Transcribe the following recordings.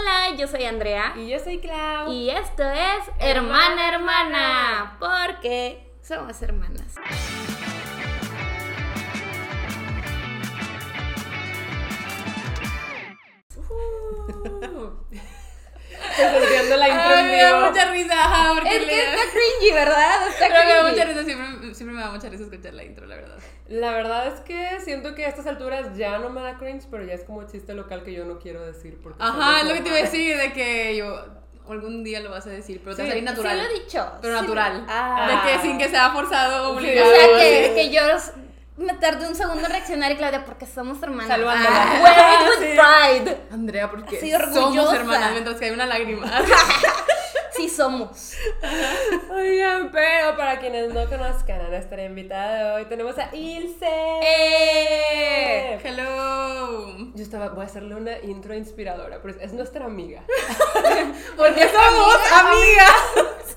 Hola, yo soy Andrea. Y yo soy Clau. Y esto es Hermana Hermana, porque somos hermanas. Estoy la intro Ay, me da mucha risa, ajá, porque Es que le- está cringy, ¿verdad? Está Pero me da mucha risa, siempre, siempre me da mucha risa escuchar la intro, la verdad. La verdad es que siento que a estas alturas ya no me da cringe, pero ya es como chiste local que yo no quiero decir. Porque Ajá, es lo que te iba a decir, de que yo algún día lo vas a decir, pero te va a salir natural. Sí lo he dicho. Pero sí. natural. Ah. De que sin que sea forzado o O sea, que, yo me tardé un segundo en reaccionar y Claudia, porque somos hermanas. Salvándola. Ah, with pride. Andrea, porque somos orgullosa. hermanas mientras que hay una lágrima. Somos. Oigan, pero para quienes no conozcan a nuestra invitada de hoy, tenemos a Ilse. ¡Eh! Hello. Yo estaba, voy a hacerle una intro inspiradora, pero es- es nuestra amiga. Porque somos amigas.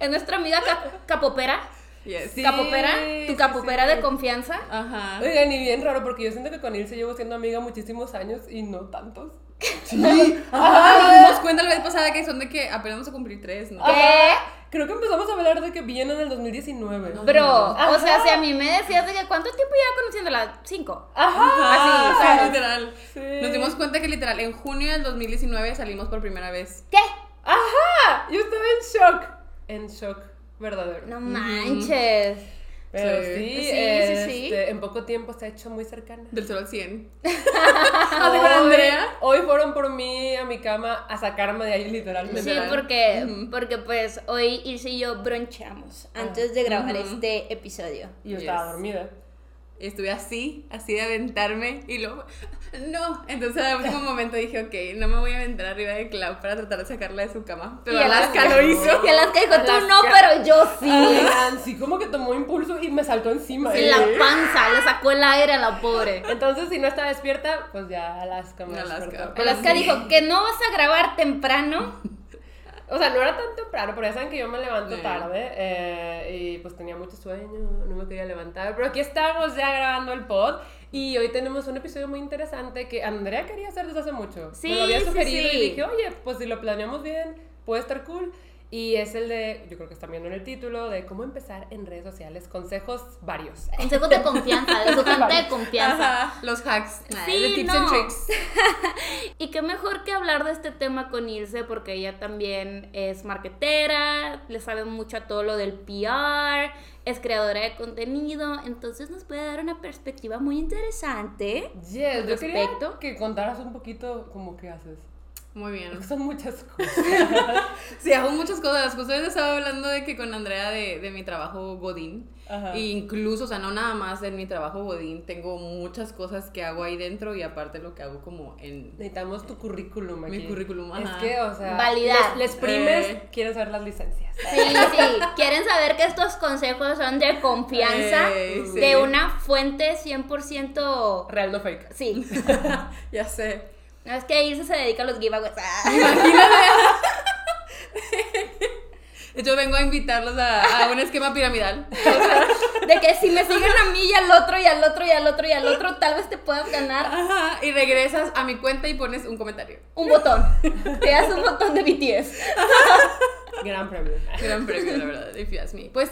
Es nuestra amiga Cap- Capopera. Yes. Sí. Capopera, tu sí, capopera sí. de confianza. Ajá. Oigan, y bien raro, porque yo siento que con Ilse llevo siendo amiga muchísimos años y no tantos. Ajá, nos dimos cuenta la vez pasada que son de que apenas vamos a cumplir tres, ¿no? ¿Qué? Creo que empezamos a hablar de que viene en el 2019. Bro, Ajá. o sea, si a mí me decías de que cuánto tiempo lleva conociéndola, cinco. Ajá. Así, o sea, literal. Sí. Nos dimos cuenta que literal en junio del 2019 salimos por primera vez. ¿Qué? Ajá. Yo estaba en shock. En shock, verdadero. No manches. Pero Sí. sí, Sí, este, sí. en poco tiempo se ha hecho muy cercana. Del 0 al 100. Así con Andrea. Hoy fueron por mí a mi cama a sacarme de ahí literalmente. Sí, porque, porque pues hoy Ilse y yo bronchamos antes de grabar Ujú. este episodio. Y yo estaba Yes. dormida. Estuve así, así de aventarme y luego, no. Entonces al último momento dije, ok, no me voy a aventar arriba de Clau para tratar de sacarla de su cama. Pero Y Alaska lo hizo. Y Alaska dijo, tú Alaska. no, pero yo sí. Sí, como que tomó impulso y me saltó encima. En la panza, le sacó el aire a la pobre. Entonces, si no estaba despierta, pues ya Alaska me Alaska. despertó. Alaska sí. dijo que no vas a grabar temprano. O sea, no era tan temprano, pero ya saben que yo me levanto Sí. tarde eh, y pues tenía mucho sueño, no me quería levantar. Pero aquí estamos ya grabando el pod y hoy tenemos un episodio muy interesante que Andrea quería hacer desde hace mucho. Sí, me lo había sí, sugerido sí. y dije, oye, pues si lo planeamos bien, puede estar cool. Y es el de, yo creo que están viendo en el título, de cómo empezar en redes sociales, consejos varios. Consejos de confianza, de su gente de confianza. Ajá, los hacks. Sí, de tips no. and tricks. Y qué mejor que hablar de este tema con Ilse, porque ella también es marketera, le sabe mucho a todo lo del PR, es creadora de contenido, entonces nos puede dar una perspectiva muy interesante. Yes, yo quería que contaras un poquito cómo que haces. Muy bien. Porque son muchas cosas. Sí, hago muchas cosas. Justo les estaba hablando de que con Andrea de, de mi trabajo Godín. Ajá. E incluso, o sea, no nada más en mi trabajo Godín, tengo muchas cosas que hago ahí dentro y aparte lo que hago como en Necesitamos tu currículum aquí. mi currículum. Es ajá. que, o sea, Validar. Les, les primes Eh. quieren saber las licencias. Sí, sí, quieren saber que estos consejos son de confianza, Eh, sí. de una fuente 100%... Real no fake. Sí, Ya sé. No es que Ilse se dedica a los giveaways. Ah. Yo vengo a invitarlos a, a un esquema piramidal. De que si me siguen a mí y al otro y al otro y al otro y al otro, tal vez te puedas ganar Ajá. Y regresas a mi cuenta y pones un comentario. un botón. Te das un botón de BTS. Gran premio. Gran premio, la verdad, if you ask me. Pues,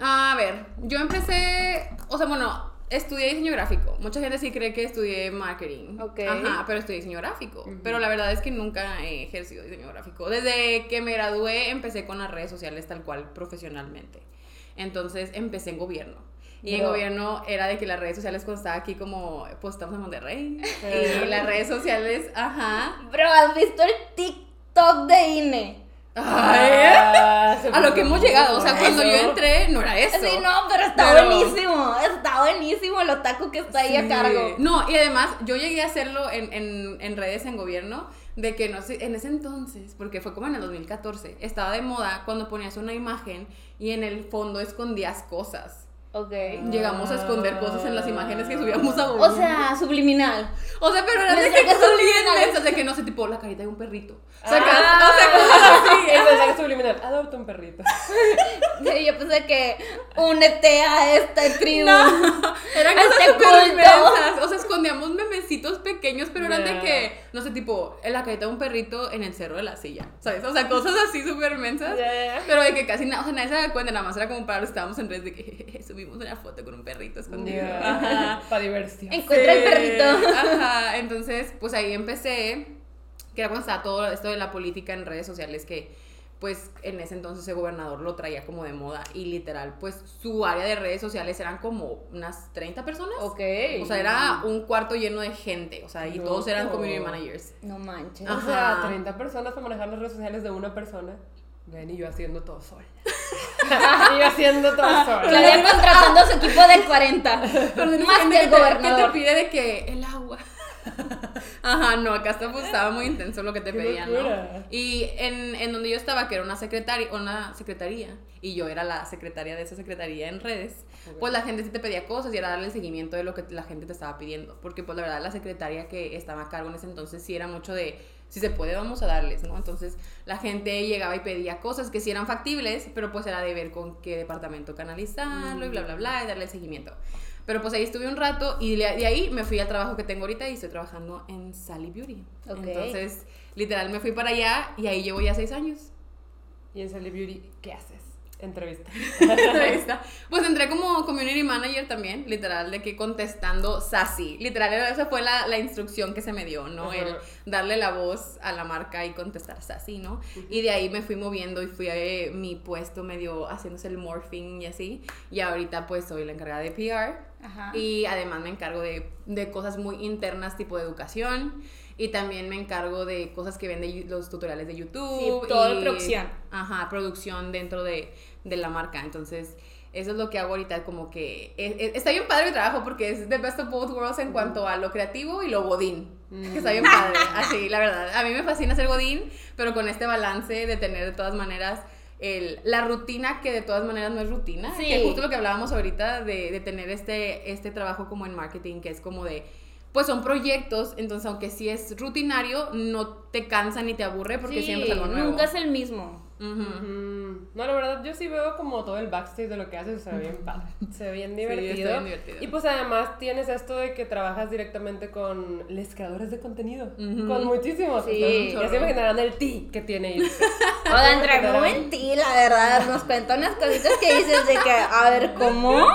a ver, yo empecé, o sea, bueno, estudié diseño gráfico. Mucha gente sí cree que estudié marketing. Ok. Ajá, pero estudié diseño gráfico. Pero la verdad es que nunca he ejercido diseño gráfico. Desde que me gradué empecé con las redes sociales tal cual profesionalmente. Entonces empecé en gobierno. Y en gobierno era de que las redes sociales cuando estaba aquí como, pues estamos en Monterrey. Eh. Y las redes sociales, ajá. Bro, ¿has visto el TikTok de INE? Ay, Ah, a lo que hemos llegado. O sea, cuando yo entré, no era eso. Sí, no, pero está Pero- buenísimo. Está buenísimo el otaku que está ahí a cargo. No, y además yo llegué a hacerlo en, en, en redes en gobierno, de que no sé, en ese entonces, porque fue como en el 2014, estaba de moda cuando ponías una imagen y en el fondo escondías cosas. Ok. Llegamos a esconder cosas en las imágenes que subíamos a Google. O sea, subliminal. O sea, pero era de que cosas bien de que no sé, tipo la carita de un perrito. Ah. O sea, cosas así. El mensaje subliminal. Adopta un perrito. Sí, yo pensé que únete a esta tribu. Eran A cosas este. O sea, escondíamos memecitos pequeños, pero eran de que, no sé, tipo, en la carita de un perrito en el cerro de la silla. ¿Sabes? O sea, cosas así súper inmensas. Ya. Pero de que casi nada, o sea, nadie se da cuenta, nada más era como para los que estábamos en redes de que subimos una foto con un perrito escondido. Ajá. Para diversión. Encuentra el Sí, perrito. Ajá, entonces, pues ahí empecé, que era cuando estaba todo esto de la política en redes sociales, que pues en ese entonces el gobernador lo traía como de moda y literal, pues su área de redes sociales eran como unas 30 personas. Ok. O sea, era un cuarto lleno de gente, o sea, y todos eran community managers. No manches. O sea, Ajá. 30 personas para manejar las redes sociales de una persona. Ven, y yo haciendo todo sola. y yo haciendo todo sola. Claudia contratando a su equipo de 40. Pero tienes Más que el gobernador. te pide de que el agua. Ajá, no, acá pues, estaba muy intenso lo que te Qué pedían. ¿no? Y en, en donde yo estaba, que era una secretaria, una secretaría, y yo era la secretaria de esa secretaría en redes, pues la gente sí te pedía cosas y era darle el seguimiento de lo que la gente te estaba pidiendo. Porque pues la verdad la secretaria que estaba a cargo en ese entonces sí era mucho de, si se puede vamos a darles, ¿no? Entonces la gente llegaba y pedía cosas que sí eran factibles, pero pues era de ver con qué departamento canalizarlo y bla, bla, bla, y darle el seguimiento. Pero pues ahí estuve un rato y de ahí me fui al trabajo que tengo ahorita y estoy trabajando en Sally Beauty. Ok. Entonces, literal, me fui para allá y ahí llevo ya seis años. Y en Sally Beauty, ¿qué haces? Entrevista. Entrevista. Pues entré como community manager también, literal, de que contestando sassy. Literal, esa fue la, la instrucción que se me dio, ¿no? El darle la voz a la marca y contestar sassy, ¿no? Y de ahí me fui moviendo y fui a eh, mi puesto medio haciéndose el morphing y así. Y ahorita pues soy la encargada de PR. Ajá. Y además me encargo de, de cosas muy internas tipo de educación. Y también me encargo de cosas que ven de los tutoriales de YouTube. Sí, todo y- producción. Ajá, producción dentro de, de la marca. Entonces, eso es lo que hago ahorita. Como que es- es- está bien padre mi trabajo porque es the best of both worlds en cuanto a lo creativo y lo godín. Que está bien padre. Así, la verdad. A mí me fascina ser godín, pero con este balance de tener de todas maneras el, la rutina que de todas maneras no es rutina. Sí. Que justo lo que hablábamos ahorita de, de tener este, este trabajo como en marketing, que es como de, pues son proyectos, entonces aunque sí es rutinario, no te cansa ni te aburre porque Sí, siempre es algo nuevo. nunca es el mismo. Mm, No, la verdad, yo sí veo como todo el backstage de lo que haces, se ve bien padre, se ve bien divertido. está bien divertido. Y pues además tienes esto de que trabajas directamente con los creadores de contenido, con muchísimos. Sí. Entonces, ya se imaginarán el ti que tiene Ilse. O sea, entre muy en ti, la verdad. Nos cuenta unas cositas que dices de que, a ver, ¿cómo?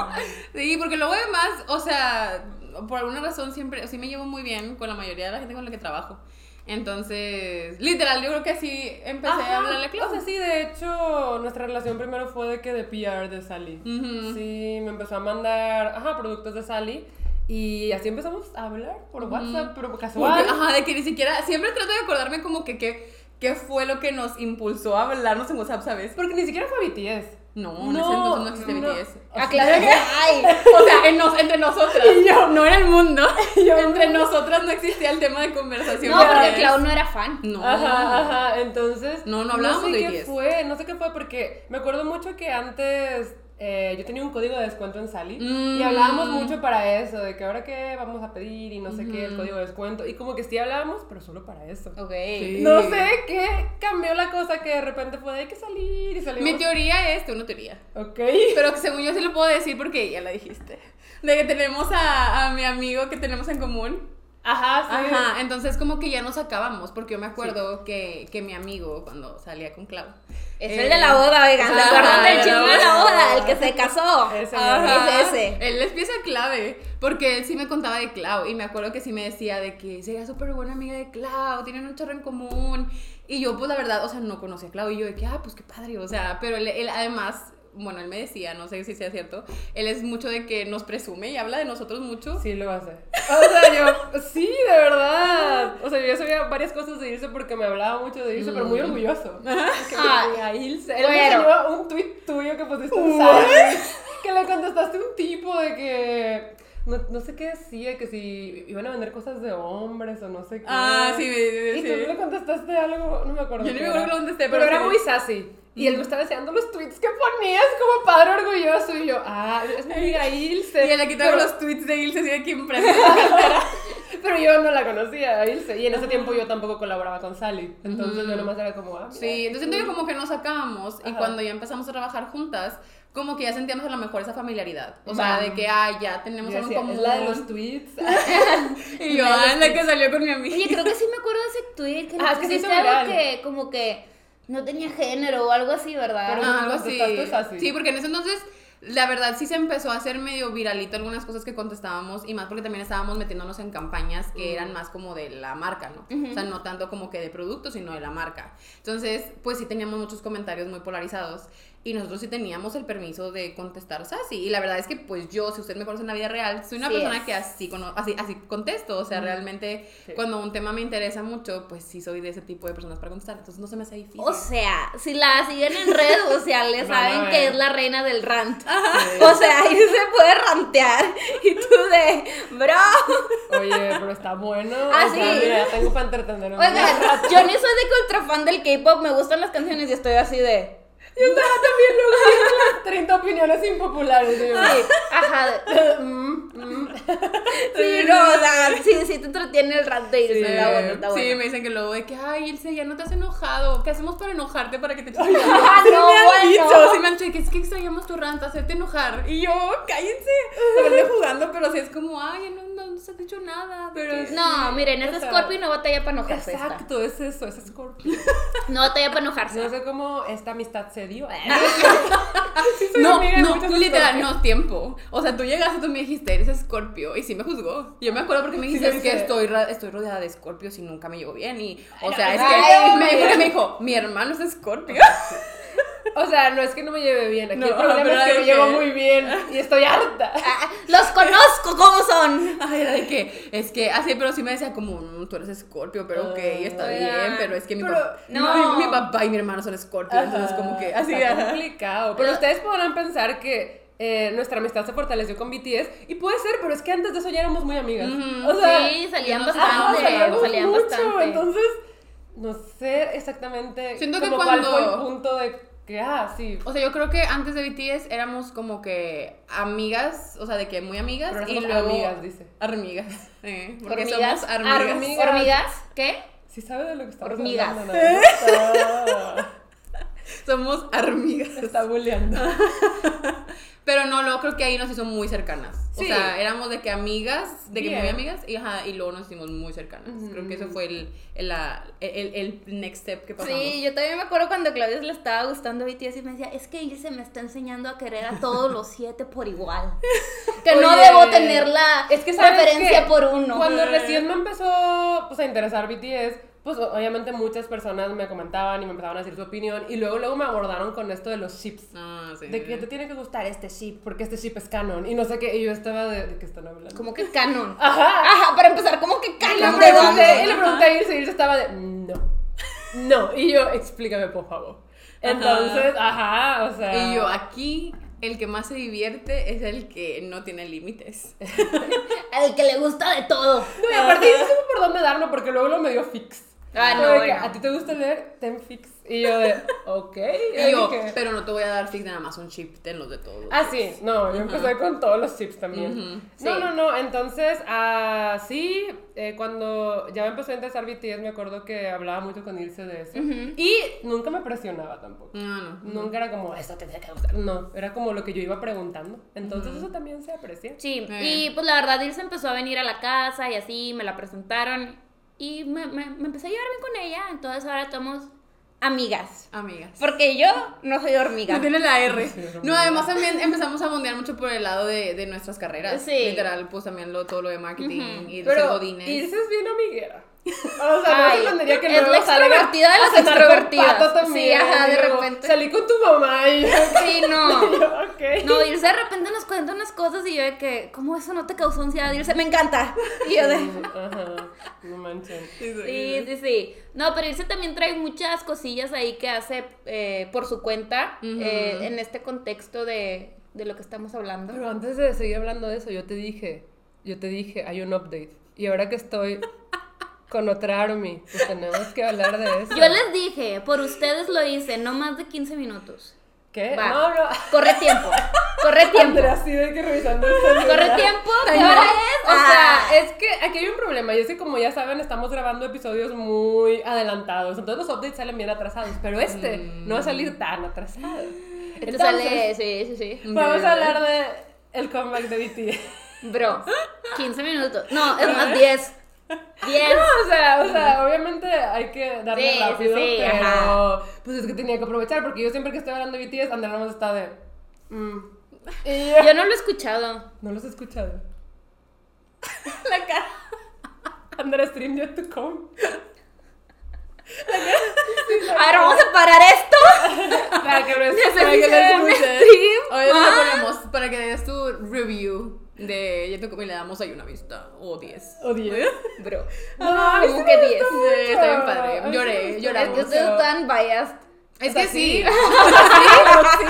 Sí, porque luego además, o sea, por alguna razón siempre, sí me llevo muy bien con la mayoría de la gente con la que trabajo. Entonces, literal, yo creo que así empecé a hablarle a O Clau. sea, sí, de hecho, nuestra relación primero fue de que de PR de Sally. Sí, me empezó a mandar, ajá, productos de Sally. Y así empezamos a hablar por WhatsApp, pero Porque, casual. ajá, de que ni siquiera, siempre trato de acordarme como que qué qué fue lo que nos impulsó a hablarnos en WhatsApp, ¿sabes? Porque ni siquiera fue BTS. No, en ese entonces no existe no. BTS. Aclara que hay. O sea, en nos- entre nosotras, Y yo. no en el mundo. Yo. entre nosotras no existía el tema de conversación. No, porque. Clau no era fan. No. Ajá, ajá, entonces... No, no hablábamos sé de qué BTS. fue, no sé qué fue, porque me acuerdo mucho que antes eh, yo tenía un código de descuento en Sally Mm. y hablábamos mucho para eso, de que ahora qué vamos a pedir y no sé qué, el código de descuento, y como que sí hablábamos, pero solo para eso. Ok. Sí. No sé qué cambió la cosa que de repente fue de hay que salir y salimos. Mi teoría es, tengo una teoría. Ok. Pero que según yo sí lo puedo decir porque ya la dijiste. De que tenemos a, a mi amigo que tenemos en común. Ajá, sí. Ajá, entonces como que ya nos acabamos, porque yo me acuerdo que, que mi amigo cuando salía con Clau. Es eh, el de la boda, oigan. ¿Se acuerdan del de chisme de la boda. boda? El que se casó. Ese Ajá. Es ese. Él es pieza clave, porque él sí me contaba de Clau y me acuerdo que sí me decía de que sería súper buena amiga de Clau, tienen un chorro en común. Y yo, pues la verdad, o sea, no conocía a Clau y yo de que, ah, pues qué padre, o sea, pero él, él además, bueno, él me decía, no sé si sea cierto, él es mucho de que nos presume y habla de nosotros mucho. Sí, lo hace. O sea, yo, sí, de verdad. O sea, yo ya sabía varias cosas de Ilse porque me hablaba mucho de Ilse, pero muy orgulloso. Que me Ah, decía, Ilse. Él me bueno. enseñó un tweet tuyo que pusiste en Sally, que le contestaste a un tipo de que. No, no sé qué decía, que si iban a vender cosas de hombres o no sé qué. Ah, sí, sí, Y tú le contestaste algo, no me acuerdo. Yo qué me acuerdo qué contesté, pero, pero era muy sassy. Y él me estaba enseñando los tweets que ponías como padre orgulloso. Y yo, ah, es mi amiga Ilse. Y le quitaron Pero- los tweets de Ilse así de quien. Pero yo no la conocía, a Ilse. Y en ese tiempo yo tampoco colaboraba con Sally. Entonces yo nomás era como, ah, mira, Sí, entonces como que nos sacábamos y Ajá. cuando ya empezamos a trabajar juntas, como que ya sentíamos a lo mejor esa familiaridad. O sea, de que, ah, ya tenemos algo en común. es la de los tweets. Y yo, ah, la que salió con mi amiga. Oye, creo que sí me acuerdo de ese tweet que Ah, es que pusiste algo que como que no tenía género o algo así, ¿verdad? Pero- Ah, algo así. así. Sí, porque en ese entonces, la verdad, sí se empezó a hacer medio viralito algunas cosas que contestábamos y más porque también estábamos metiéndonos en campañas que eran más como de la marca, ¿no? O sea, no tanto como que de producto, sino de la marca. Entonces, pues sí teníamos muchos comentarios muy polarizados y nosotros sí teníamos el permiso de contestar sassy. Y la verdad es que, pues yo, si usted me conoce en la vida real, soy una Sí persona es. que así, así, así contesto. O sea, realmente Sí. cuando un tema me interesa mucho, pues sí soy de ese tipo de personas para contestar. Entonces no se me hace difícil. O sea, si la siguen en redes sociales, saben que es la reina del rant. Sí. O sea, ahí se puede rantear. Y tú de, bro. Oye, pero está bueno. Ah, o sea, sí. mira, ya tengo para entretenerme. Oigan, yo ni soy de que ultra fan del K-pop, me gustan las canciones y estoy así de. Yo estaba también luego las 30 opiniones impopulares. y yo, Sí, ajá. de- mm, mm. Sí, no, o sea, sí, sí te entretiene el rant de irse, Sí, está bueno, está bueno. Sí, me dicen que luego de que, ay, Ilse, ya no te has enojado. ¿Qué hacemos para enojarte para que te eches Ah, no, me han bueno. dicho, sí me han dicho que es que extrañamos tu rant, hacerte enojar. Y yo, cállense. Me estoy jugando, pero sí es como, ay, no, no, no se ha dicho nada. Pero No, miren, sea, Scorpio no batalla para enojarse. esta. Exacto, es eso, es Scorpio. No batalla para enojarse. No sé cómo esta amistad se dio. Sí, soy No, muchos literal, no tiempo. O sea, tú llegaste, tú me dijiste, eres escorpio, y sí me juzgó. Yo me acuerdo porque me dijiste, es que estoy, estoy rodeada de escorpios y nunca me llevo bien. Y, o sea, es que me, porque me dijo, mi hermano es escorpio. O sea, no es que no me lleve bien. Aquí No, el problema es que me que- llevo muy bien y estoy harta. Ah, Los conozco cómo son. Ay, era de que, es que, así, pero sí me decía como, "Mm, tú eres escorpio, pero ok, está Oigan, bien, pero es que mi, pero papá, no. mi, mi papá y mi hermano son escorpio, entonces como que, así, está ajá. complicado. Pero ustedes podrán pensar que eh, nuestra amistad se fortaleció con BTS y puede ser, pero es que antes de eso ya éramos muy amigas. Ujú, o sea, Sí, salían ajá, bastante. salíamos Salían mucho, bastante. entonces no sé exactamente Siento que como cuál cuando- fue el punto de que ah, sí. O sea, yo creo que antes de BTS éramos como que amigas, o sea, de que muy amigas Pero y luego amigas, dice. Armigas, eh, porque Hormigas. somos armigas. Hormigas. ¿Hormigas? ¿Qué? Sí sabe de lo que estamos Hormigas. hablando, nada más. Somos armigas. Se está bulleando. Pero no, luego creo que ahí nos hizo muy cercanas. O sea, éramos de que amigas, de que Bien. muy amigas, y, ajá, y luego nos hicimos muy cercanas. Creo que eso fue el, el, la- el, el next step que pasamos. Sí, yo también me acuerdo cuando a Claudia le estaba gustando BTS y me decía, es que Ilse me está enseñando a querer a todos los siete por igual. Que no debo tener la es que ¿sabes preferencia por uno. Cuando recién me empezó pues, a interesar BTS, pues obviamente muchas personas me comentaban y me empezaban a decir su opinión y luego luego me abordaron con esto de los ships. Ah, sí. De que te tiene que gustar este ship, porque este ship es canon. Y no sé qué, y yo estaba de, ¿de qué están hablando? Como que canon. Ajá. Ajá, para empezar, como que Y le canon pregunté, y le pregunté y Ilse estaba de, no, no. Y yo, explícame por favor. Entonces, ajá, o sea. Y yo, aquí, el que más se divierte es el que no tiene límites. Al que le gusta de todo. No, y aparte no supe por dónde darlo, porque luego lo me dio fix. Ah, no, de que, bueno. ¿A ti te gusta leer? Ten fix. Y yo de, ok. Y yo, pero no te voy a dar fix nada más un chip, ten los de todos. Ah, sí, no, yo empecé con todos los chips también. No, sí. no, no, entonces, ah, sí, eh, cuando ya me empezó a interesar BTS, me acuerdo que hablaba mucho con Ilse de eso. Y nunca me presionaba tampoco. No, no. Nunca era como, esto te tiene que gustar. No, era como lo que yo iba preguntando. Entonces, eso también se aprecia. Sí, Eh. y pues la verdad Ilse empezó a venir a la casa y así me la presentaron y me, me, me empecé a llevar bien con ella, entonces ahora somos amigas. Amigas. Porque yo no soy hormiga. No tiene la R. No, además también empezamos a bondear mucho por el lado de, de nuestras carreras. Sí. Literal, pues también lo, todo lo de marketing y de ser Pero godines. Ilse es bien amiguera. O sea, no Ay, me sorprendería que es la extrovertida de las extrovertidas. También, Sí, ajá, de repente. Salí con tu mamá y yo, Sí, no. y yo, ok. No, Ilse de repente nos cuenta unas cosas y yo de que, ¿cómo eso no te causó ansiedad? Ilse, me encanta. Y yo de... Ajá, no manchen. Sí, sí, Sí. No, pero Ilse también trae muchas cosillas ahí que hace eh, por su cuenta eh, en este contexto de, de lo que estamos hablando. Pero antes de seguir hablando de eso, yo te dije, yo te dije, hay un update. Y ahora que estoy con otra Army. Pues tenemos que hablar de eso. Yo les dije, por ustedes lo hice, no más de 15 minutos. ¿Qué? Va. No, no. Corre tiempo. Corre tiempo. Andrea, de que revisando. Corre tiempo. ¿qué hora es? O Ah. sea, es que aquí hay un problema y es que como ya saben estamos grabando episodios muy adelantados, entonces los updates salen bien atrasados, pero este no va a salir tan atrasado. Esto sale, sí, sí, sí. vamos a hablar de el comeback de BTS. Bro, 15 minutos. No, es más 10. 10. No, o sea, o sea, obviamente hay que darle Sí, rápido, sí, sí, pero ajá. pues es que tenía que aprovechar porque yo siempre que estoy hablando de BTS, Andrea más está de mm. y yo, Yo no lo he escuchado. no los he escuchado. La cara. Andrea stream yet to come. A ver, vamos a parar esto. Para que lo Necesito para que lo. Hoy lo Ah. ponemos para que des tu review de Ya te comí y le damos ahí una vista o 10. O diez. Bro. No, a mí sí ¿Cómo me que 10? gustó Sí, está bien padre. Lloré, me gustó lloramos. Es que ustedes mucho. están biased. Es O sea, que sí. sí.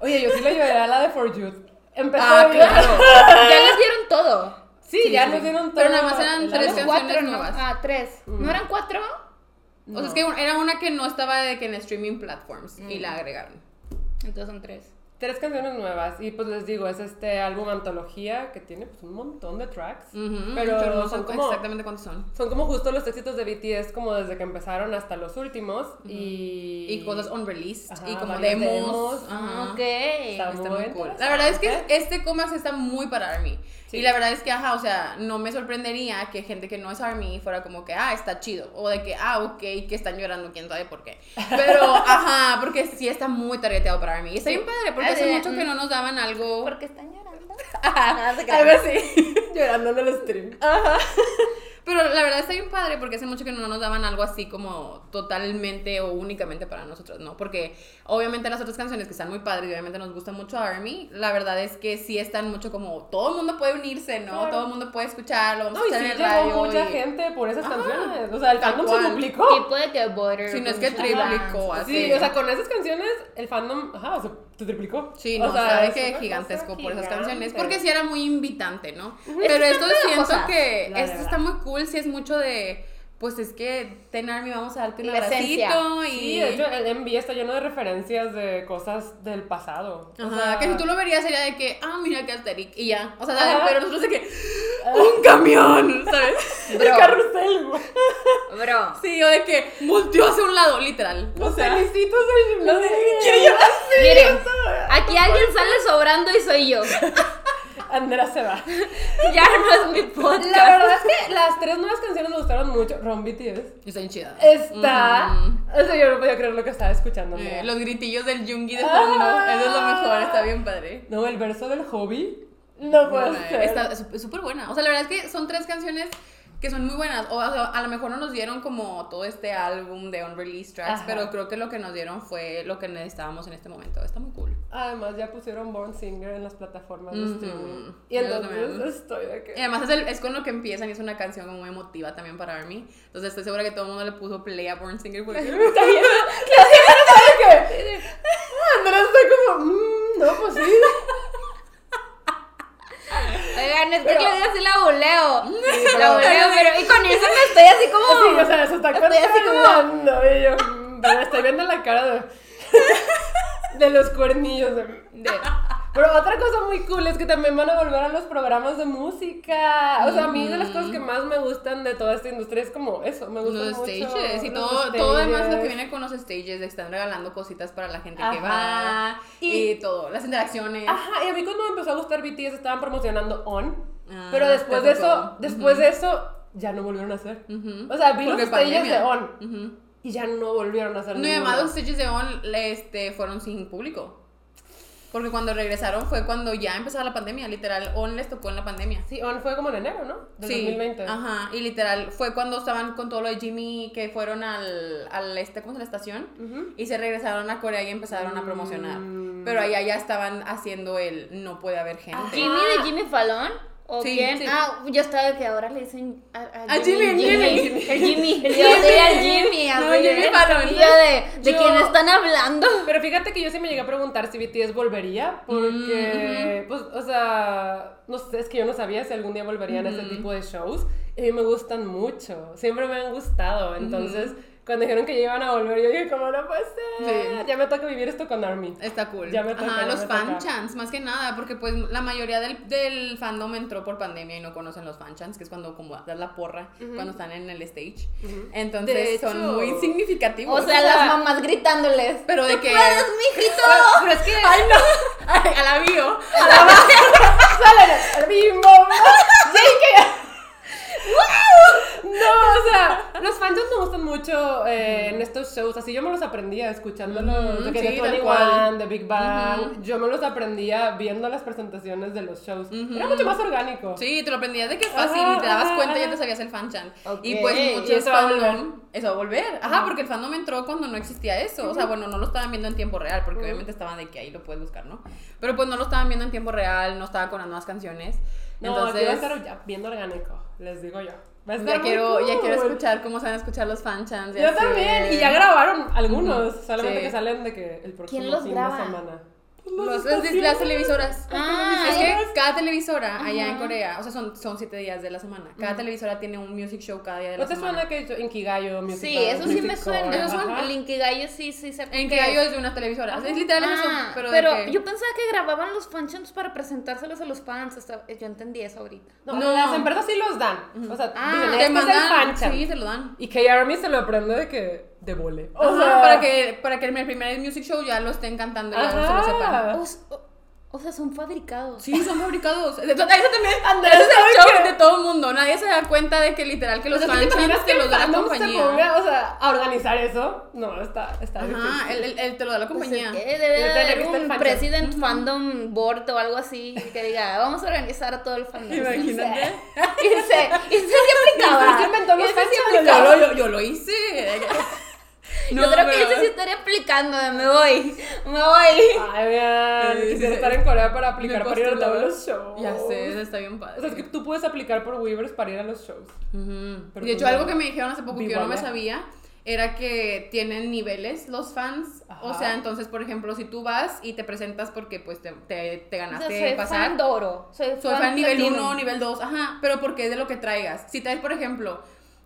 Oye, yo sí le lloré a la de For Youth. Empezó Ah, claro. Ya les dieron todo. Sí, Sí, ya sí, nos dieron todo. Pero nada más eran tres canciones Cuatro, ¿no? nuevas. Ah, tres. ¿No eran cuatro? O sea, es que era una que no estaba de que en streaming platforms y la agregaron. Entonces son tres. Tres canciones nuevas. Y pues les digo, es este álbum antología que tiene pues un montón de tracks. Ujú, Pero pero no son como- exactamente cuántos son. Son como justo los éxitos de BTS como desde que empezaron hasta los últimos. Y... Y cosas unreleased Ajá, y como demos. demos. Ajá. Ok. Está Está muy cool. La verdad es que este Comax está muy para Army. Sí. Y la verdad es que, ajá, o sea, no me sorprendería que gente que no es Army fuera como que, ah, está chido. O de que, ah, ok, que están llorando, quién sabe por qué. Pero, ajá, porque sí está muy targeteado para Army. Y está bien padre, porque hace mucho que no nos daban algo. ¿Por qué están llorando? Ajá, algo así. Llorando en el stream. Pero la verdad está bien padre porque hace mucho que no nos daban algo así como totalmente o únicamente para nosotros, ¿no? Porque obviamente las otras canciones que están muy padres y obviamente nos gusta mucho Army, la verdad es que sí están mucho como todo el mundo puede unirse, ¿no? Claro. Todo el mundo puede escucharlo, vamos No, a y sí escuchar en el llegó radio. mucha y- gente por esas Ajá. canciones. O sea, el fandom se duplicó. Tipo de que Butter. Si no es que triplicó, así. Sí, o sea, con esas canciones el fandom, ajá, se, se triplicó. Sí, o no, sea, está de es que gigantesco por esas gigante. canciones. Porque sí era muy invitante, ¿no? Pero esto siento que esto está muy cool, si es mucho de. Pues es que Ten Army vamos a darte un abracito y. Sí, de hecho, el MV está lleno de referencias de cosas del pasado. O Ajá, sea, que si tú lo verías sería de que, ah, mira que Asterix, y ya. O sea, ¿sabes? Pero nosotros de que, un camión, ¿sabes? El carrusel, güey. Bro. Sí, o de que volteó hacia un lado, literal. O Los sea, tenisitos del gimnasio. quiero llorar. Miren, aquí alguien sale sobrando y soy yo. Andrea se va. Ya no es mi podcast. La verdad es que las tres nuevas canciones me gustaron mucho. Ron BTS. Está bien chida. Está. Mm. O sea, yo no podía creer lo que estaba escuchando. Eh, los gritillos del Jungi de Ah. fondo, eso es lo mejor, está bien padre. No, el verso del hobby. No puede Bueno, ser. Está es súper buena. O sea, la verdad es que son tres canciones que son muy buenas. O, o sea, a lo mejor no nos dieron como todo este álbum de unreleased tracks, Ajá. pero creo que lo que nos dieron fue lo que necesitábamos en este momento. Está muy cool. Además, ya pusieron Born Singer en las plataformas de Ujú. streaming. Y entonces estoy de Y que. además es, el- es con lo que empiezan y es una canción muy emotiva también para Army. Entonces estoy segura que todo el mundo le puso play a Born Singer porque Está bien. ¿Sabes qué? Andrea está como. "Mm, no, pues sí. Oigan, es que Claudia sí la buleo. pero- la buleo, pero. Y con eso me estoy así como. Sí, o sea, se está Estoy así como-. Y yo, pero estoy viendo la cara de. de los cuernillos. De, de- Pero otra cosa muy cool es que también van a volver a los programas de música. O sea, a mí de las cosas que más me gustan de toda esta industria es como eso. Me gustan los mucho stages y los todo, todo además lo que stages. viene con los stages, que están regalando cositas para la gente que Ajá. va y, Y- todo, las interacciones. Ajá, y a mí cuando me empezó a gustar BTS estaban promocionando On. Ah, pero después de eso, después de eso, ya no volvieron a hacer. Ujú. O sea, vi los Porque stages pandemia. de On. Ujú. Y ya no volvieron a hacer No, y además los stages de On este, fueron sin público. Porque cuando regresaron fue cuando ya empezaba la pandemia, literal, On les tocó en la pandemia. Sí, On fue como en enero, ¿no? Del Sí, 2020. Ajá, y literal, fue cuando estaban con todo lo de Jimmy, que fueron al, al este, ¿cómo se la estación? Y se regresaron a Corea y empezaron a promocionar. Mm. Pero allá ya estaban haciendo el no puede haber gente. ¿Jimmy de Jimmy Fallon? ¿O Sí, quién? sí. Ah, yo estaba de que ahora le dicen a, A Jimmy, el Jimmy. El Jimmy. El yo al Jimmy. No. Jimmy de, de Yo- quién están hablando. Pero fíjate que yo sí me llegué a preguntar si BTS volvería, porque, pues, o sea, no sé, es que yo no sabía si algún día volverían a ese tipo de shows. Y a mí me gustan mucho, siempre me han gustado. Entonces, cuando dijeron que ya iban a volver, yo dije, ¿cómo no puede ser? Sí. Ya me toca vivir esto con ARMY. Está cool. Ya me toca, Ajá, los me fan toca. chants, más que nada, porque pues la mayoría del, del fandom entró por pandemia y no conocen los fan chants, que es cuando como das la porra cuando están en el stage. Entonces son muy significativos. O sea, las mamás gritándoles. Pero de ¡Tú que- puedes, mijito! Pero es que... Ay, no. Ay, a la bio. ¡Sale! ¡Mi mamá! ¡JK! No, o sea, los fans me gustan mucho eh, en estos shows. Así yo me los aprendía escuchándolos. Ujú, de sí, de tal 21, cual. de Big Bang. Yo me los aprendía viendo las presentaciones de los shows. Era mucho más orgánico. Sí, te lo aprendías de que es fácil Ajá, y te dabas ajá, cuenta y ya te sabías el fan chant. Ok, Y pues y muchos eso va a fandom. Eso va a volver. Ajá, porque el fandom entró cuando no existía eso. O sea, bueno, no lo estaban viendo en tiempo real, porque obviamente estaban de que ahí lo puedes buscar, ¿no? Pero pues no lo estaban viendo en tiempo real, no estaban con las nuevas canciones. No, Entonces, aquí va a estar ya bien orgánico, les digo yo. Va a estar ya muy quiero, ya quiero escuchar cómo se van a escuchar los fan chants. y Yo así. también, y ya grabaron algunos, solamente Sí. que salen de que el próximo ¿Quién los fin graba? de semana. Pues Los, las, televisoras. Ah, es que cada televisora allá en Corea, o sea, son, son siete días de la semana. Cada televisora tiene un music show cada día de la ¿No te semana. suena que he dicho Inkigayo, Music Sí, eso sí me suena. Son Ajá. el Inkigayo sí, sí qué que hay es. de una televisora. Sea, es literal eso. Ah, Pero, pero, de que- yo pensaba que grababan los functions para presentárselos a los fans. hasta- yo entendí eso ahorita. No, No. las empresas sí los dan. O sea, Ah, dicen, te este el sí, te lo dan. Y K-Army se lo aprende de que de vole. O Ajá, sea, para que para que en el primer music show ya lo estén cantando y ya se lo sepan. O, o- o sea, son fabricados. Sí, son fabricados. Eso también. Andrés, Ese es el ¿sabes show qué? de todo el mundo. Nadie se da cuenta de que literal que los o sea, ¿sí fans ¿te imaginas te que los da la fandom se compañía. ponga, o sea, a organizar eso? No, está, está Ajá, difícil. él, él- él te lo da la Pues es compañía. que debe Debe de haber que un president fandom board o algo así que diga, vamos a organizar a todo el fandom. Imagínate. Y se, y se, aplicaba. ¿Quién inventó los Y ese sí fanchans? Yo, yo, yo lo hice. Yo creo que ese sí estaría aplicando, de me voy, me voy. Ay, vean, Sí, quisiera sí. estar en Corea para aplicar para ir a todos los shows. Ya sé, eso está bien padre. O sea, es que tú puedes aplicar por Weavers para ir a los shows. Ujú. Pero de hecho, pues no. algo que me dijeron hace poco que yo no me sabía era que tienen niveles los fans. O Ajá. sea, entonces, por ejemplo, si tú vas y te presentas porque pues te, te, te O sea, ganaste soy pasar. fan Doro. Soy, Soy fan nivel platino. 1, nivel 2, ajá, pero porque es de lo que traigas. Si traes, por ejemplo,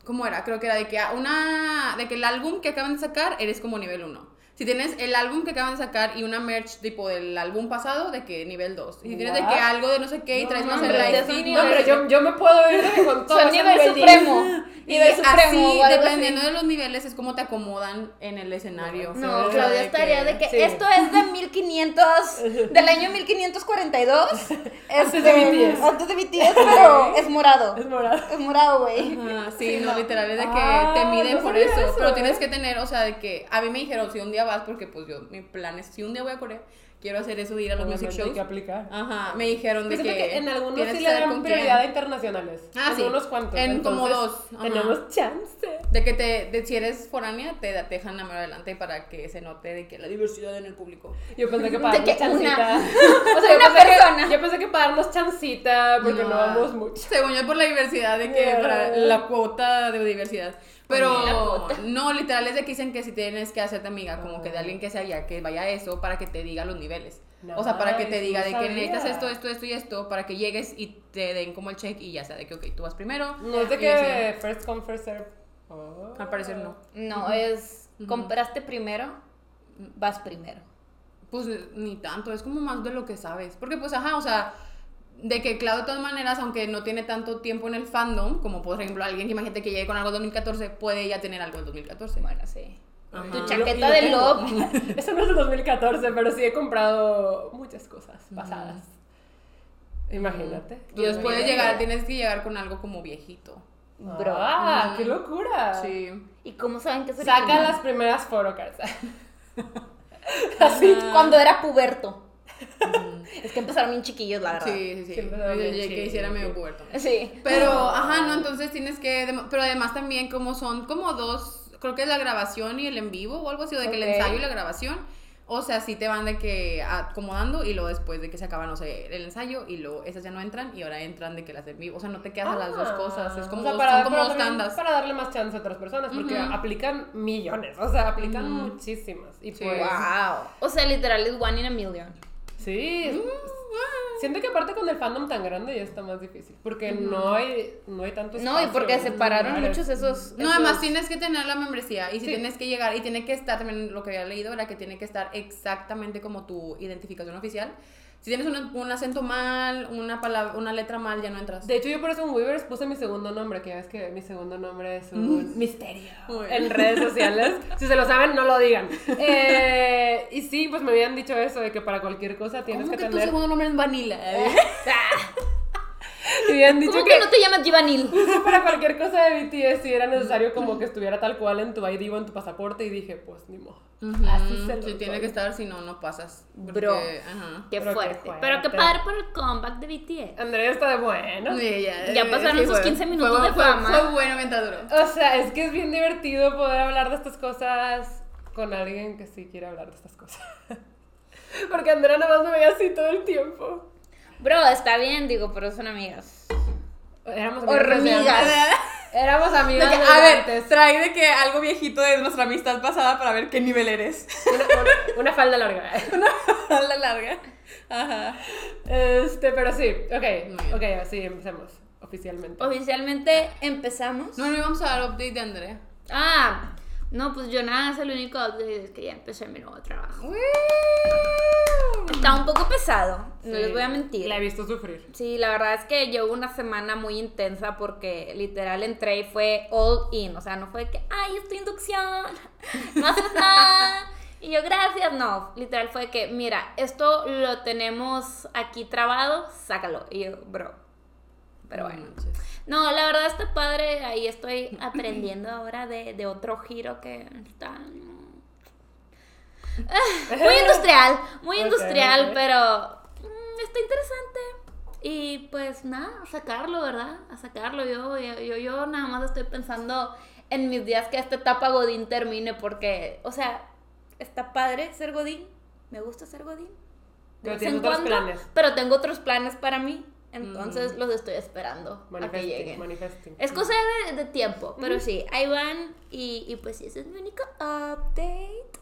¿cómo era? Creo que era de que una de que el álbum que acaban de sacar eres como nivel 1. Si tienes el álbum que acaban de sacar y una merch tipo del álbum pasado, de que nivel 2. Y si tienes de What? que algo de no sé qué y No, traes más el live No, pero yo, yo me puedo ir de que con todo Son nivel nivel supremo. Y Nivel supremo. así, o algo así. dependiendo de los niveles, es como te acomodan en el escenario. No, Claudia estaría de que sí. esto es de 1500, del año 1542. Antes de BTS. Antes de BTS, pero es morado. Es morado. Es morado, güey. Sí, no, literal, es de que Ah, te miden no por eso, eso, Pero ¿eh? tienes que tener, o sea, de que a mí me dijeron, si un día vas, porque pues yo, mi plan es, si un día voy a Corea, quiero hacer eso de ir a los music Obviamente shows. Hay que aplicar. Ajá, me dijeron de que, que en algunos tienes sí le dan prioridad a quién. internacionales. Ah, en sí. unos cuantos. En como Entonces, dos, ajá. Tenemos chance. De que te, de, si eres foránea, te, te dejan la mano adelante para que se note de que la diversidad en el público. Yo pensé que De para que darnos una- chancita. O sea, yo una pensé, persona. que, yo pensé que para darnos chancita, porque no, No. vamos mucho. Según yo, por la diversidad, de que Yeah. para la cuota de diversidad. Pero no, literal es de que dicen que si tienes que hacerte amiga, como que de alguien que sea allá, que vaya a eso, para que te diga los niveles. o sea, para que te diga no de que necesitas esto, esto, esto y esto, para que llegues y te den como el check y ya sea de que, ok, tú vas primero. No es de así. que first come, first serve. Oh. Al parecer no. No, es compraste primero, vas primero. Pues ni tanto, es como más de lo que sabes. Porque pues, ajá, o sea, de que Clau de todas maneras, aunque no tiene tanto tiempo en el fandom, como por ejemplo alguien que imagínate que llegue con algo en 2014, puede ya tener algo en 2014. Bueno, sí. Ajá. Tu chaqueta lo de. Love. Eso no es de 2014, pero sí he comprado muchas cosas pasadas. Imagínate. Y después de llegar, tienes que llegar con algo como viejito. Bro. ¡Ah! ¡Qué locura! Sí. ¿Y cómo saben que es Saca original? las primeras photocards. Así. Cuando era puberto. Es que empezaron bien chiquillos, la verdad. Sí, sí, sí. Que hiciera medio puberto. Sí. Pero, ajá, no, entonces tienes que. Pero además también, como son como dos. Creo que es la grabación y el en vivo o algo así, o de que el ensayo y la grabación. O sea, sí te van de que acomodando y luego después de que se acaba, no sé, el ensayo y luego esas ya no entran y ahora entran de que las en vivo. O sea, no te quedas a las dos cosas. Es como, Ah. O sea, dos- para, son como para darle más chance a otras personas, porque Ujú. aplican millones, o sea, aplican Ujú. muchísimas. Y Sí. pues, Wow. O sea, literal es one in a million. Sí, es- siento que aparte con el fandom tan grande ya está más difícil, porque no hay no hay tanto No, y espacio porque separaron lugares. muchos esos. No, esos- además tienes que tener la membresía y si Sí. tienes que llegar y tiene que estar también lo que había leído era que tiene que estar exactamente como tu identificación oficial. Si tienes un, un acento mal, una palabra, una letra mal, ya no entras. De hecho, yo por eso en Weavers puse mi segundo nombre, que ya ves que mi segundo nombre es un misterio en redes sociales. si se lo saben, no lo digan. Eh, y sí, pues me habían dicho eso, de que para cualquier cosa tienes ¿Cómo que, que tu tener... segundo nombre es Vanilla? Me habían dicho ¿Cómo que, que no te llamas Givanil? para cualquier cosa de BTS sí era necesario como que estuviera tal cual en tu ID o en tu pasaporte y dije, pues ni modo. Así se lo Sí, tiene que estar, si no, no pasas. Porque, Bro. Ajá. Qué qué fuerte. fuerte. Pero qué padre por el comeback de BTS. Andrea está de bueno. Sí, ya, Ya eh, pasaron sí, sus fue- 15 minutos fue- de fue- fama. Fue bueno mientras duró. O sea, es que es bien divertido poder hablar de estas cosas con alguien que sí quiere hablar de estas cosas. Porque Andrea nada más me veía así todo el tiempo. Bro, está bien, digo, pero son amigas. Éramos Hormigas. Éramos De amigas que, a ver, trae de que algo viejito de nuestra amistad pasada para ver qué nivel eres. Una, una- una falda larga. A la larga. Ajá. Este, pero sí, ok, ok, así empecemos oficialmente. Oficialmente empezamos. No, no íbamos a dar update de Andrea. Ah, no, pues yo nada, es el único update es que ya empecé mi nuevo trabajo. Está un poco pesado, no les voy a mentir. La he visto sufrir. Sí, la verdad es que llevo una semana muy intensa porque literal entré y fue all in. O sea, no fue que, ay, es tu inducción, no haces nada. Y yo, gracias. No, literal fue que, mira, esto lo tenemos aquí trabado, sácalo. Y yo, bro. Pero bueno. No, la verdad está padre. Ahí estoy aprendiendo ahora de, de otro giro que está. Ah, muy industrial, muy industrial, pero mm, está interesante. Y pues nada, a sacarlo, ¿verdad? A sacarlo. Yo, yo, yo, nada más estoy pensando en mis días que esta etapa Godín termine porque, o sea, está padre ser Godín. Me gusta ser Godín. de Pero vez en cuando, planes. Pero tengo otros planes para mí. Entonces los estoy esperando a que Manifesting, lleguen. manifesting. Es cosa de, de tiempo, pero sí, ahí van y, y pues sí, ese es mi único update.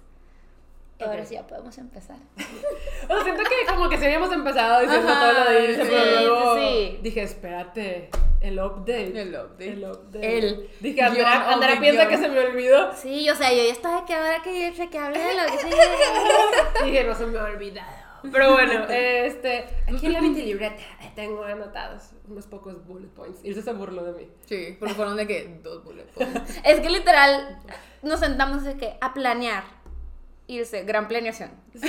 Ahora sí ya podemos empezar. O sea, siento que como que sí habíamos empezado diciendo Ajá, todo lo de irse, sí, pero luego sí, dije, espérate, el update. El update. El update. El Dije, Andrea, Andrea piensa que se me olvidó. Sí, o sea, yo ya estaba que ahora que que hable de lo que sigue. Dije, no se me ha olvidado. Pero bueno, este, aquí en la libreta tengo anotados unos pocos bullet points. Y se burló de mí. Sí, porque fueron de que dos bullet points. Es que literal nos sentamos de que a planear. Irse, gran planeación.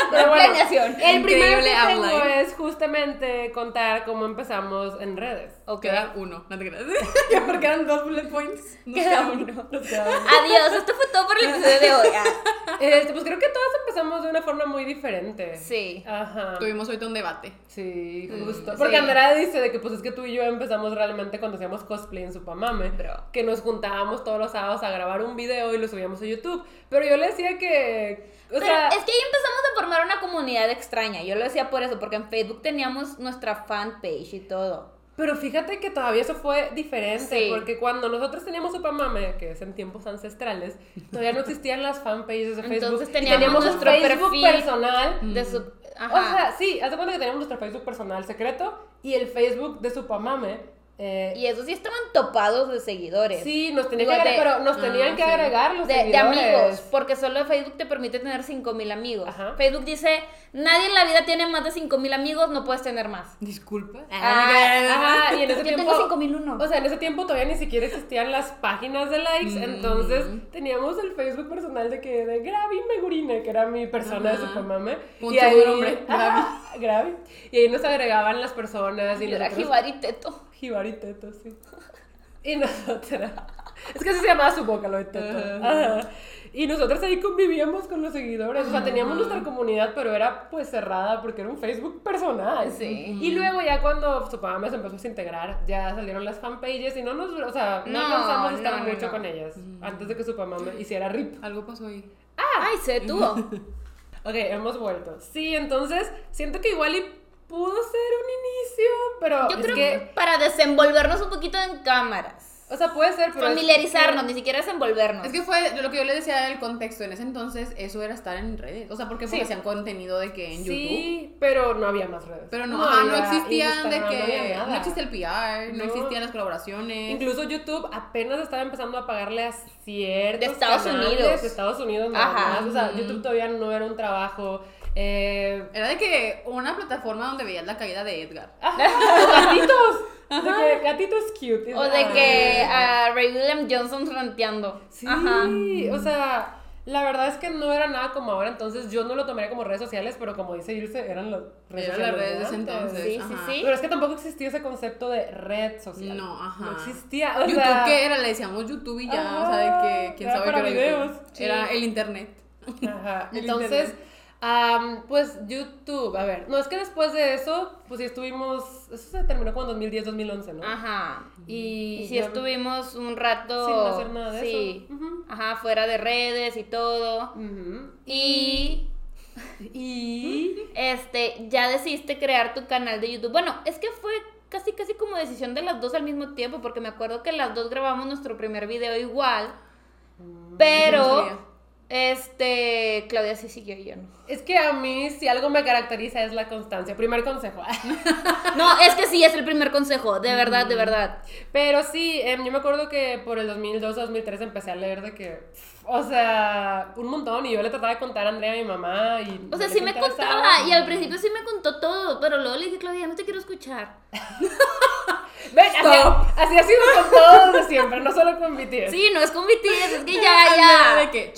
Pero bueno, planeación. el primero Increíble que tengo outline. es justamente contar cómo empezamos en redes. Ok. Queda uno, no te creas. porque eran dos bullet points. Nos Queda queda uno. Nos quedamos. Adiós, esto fue todo por el episodio de hoy. Ah, Este, pues creo que todos empezamos de una forma muy diferente. Sí. Ajá. Tuvimos ahorita un debate. Sí, Mm, justo. sí. Porque Andrea dice de que pues es que tú y yo empezamos realmente cuando hacíamos cosplay en Supamame. Bro. Que nos juntábamos todos los sábados a grabar un video y lo subíamos a YouTube. Pero yo le decía que. O Pero sea. es que ahí empezamos a formar una comunidad extraña. Yo lo decía por eso, porque en Facebook teníamos nuestra fanpage y todo. Pero fíjate que todavía eso fue diferente, Sí. porque cuando nosotros teníamos Supamame, que es en tiempos ancestrales, todavía no existían las fanpages de Facebook. Entonces teníamos un nuestro Facebook perfil. personal. De su. O Ajá. sea, sí, haz de cuenta que teníamos nuestro Facebook personal secreto y el Facebook de Supamame. Eh, y esos sí estaban topados de seguidores. sí, nos tenían que agregar, de- pero nos Ah, tenían que sí. agregar los de, de seguidores. amigos, porque solo Facebook te permite tener 5000 amigos. Ajá. Facebook dice, nadie en la vida tiene más de 5000 amigos, no puedes tener más. Disculpa. Ah, Ajá, y en ese Yo tiempo. tengo 5001. O sea, en ese tiempo todavía ni siquiera existían las páginas de likes, Mm. entonces teníamos el Facebook personal de que de Gravi Megurine, que era mi persona de Ajá. Supamame. Un y ahí, Ajá, Gravi. Y ahí nos agregaban las personas y Yo era nosotros- Jibari Teto. Jibari Teto, sí. Y nosotras. Es que así se llamaba su boca, lo de Teto. Ajá. Y nosotros ahí convivíamos con los seguidores. O sea, teníamos nuestra comunidad, pero era pues cerrada porque era un Facebook personal. Sí. Y luego ya cuando Supamame se empezó a desintegrar, ya salieron las fanpages y no nos, o sea, no, No, alcanzamos a estar no, mucho no. con ellas. Antes de que Supamame hiciera RIP. Algo pasó ahí. Ah, Ay, sé tú. Ok, hemos vuelto. Sí, entonces siento que igual y pudo ser un inicio, pero Yo es creo que, que para desenvolvernos un poquito en cámaras. o sea, puede ser, pero es Familiarizarnos, que- ni siquiera desenvolvernos. Es que fue lo que yo le decía del contexto. En ese entonces, eso era estar en redes. O sea, porque Sí. hacían contenido de que en YouTube. Sí, pero no había más redes. Pero no, ajá, no había existían de que. no, existía el PR, no, No. existían las colaboraciones. Incluso YouTube apenas estaba empezando a pagarle a ciertos De Estados canales Unidos. de Estados Unidos nada Ajá. más. O sea. YouTube todavía no era un trabajo. Eh, Era de que una plataforma donde veías la caída de Edgar. ajá, gatitos. De que gatitos cute. O de que a Ray William Johnson ranteando. Sí, Ajá. o sea, la verdad es que no era nada como ahora, entonces yo no lo tomaría como redes sociales, pero como dice Irse, eran las redes Era sociales. las redes entonces. Sí, sí, ajá. sí. Pero es que tampoco existía ese concepto de red social. No, ajá. No existía. O YouTube, sea, ¿qué era? Le decíamos YouTube y ya. Ajá, o sea, de que quién era sabe para qué era videos, sí. Era el internet. Ajá. El Entonces, internet. Am, pues YouTube, a ver, no es que después de eso, pues sí estuvimos, eso se terminó como en 2010, 2011, ¿no? Ajá. Y, Y si yo- estuvimos un rato. Sin hacer nada de sí, eso. Ujú. Ajá, fuera de redes y todo. Y. Y... Este, ya decidiste crear tu canal de YouTube. Bueno, es que fue casi, casi como decisión de las dos al mismo tiempo, porque me acuerdo que las dos grabamos nuestro primer video igual. No Pero. Este. Claudia sí siguió y yo no. Es que a mí, si algo me caracteriza es la constancia. Primer consejo. No, es que sí, es el primer consejo, de verdad, de verdad. Pero sí, em, yo me acuerdo que por el 2002 2003 empecé a leer de que, o sea, un montón. Y yo le trataba de contar a Andrea, a mi mamá. Y O sea, sí me contaba y al principio sí me contó todo, pero luego le dije, Claudia, no te quiero escuchar. Ve, así, así ha sido con todos de siempre, no solo con BTS. Sí, no es con BTS, es que ya, ya. De que.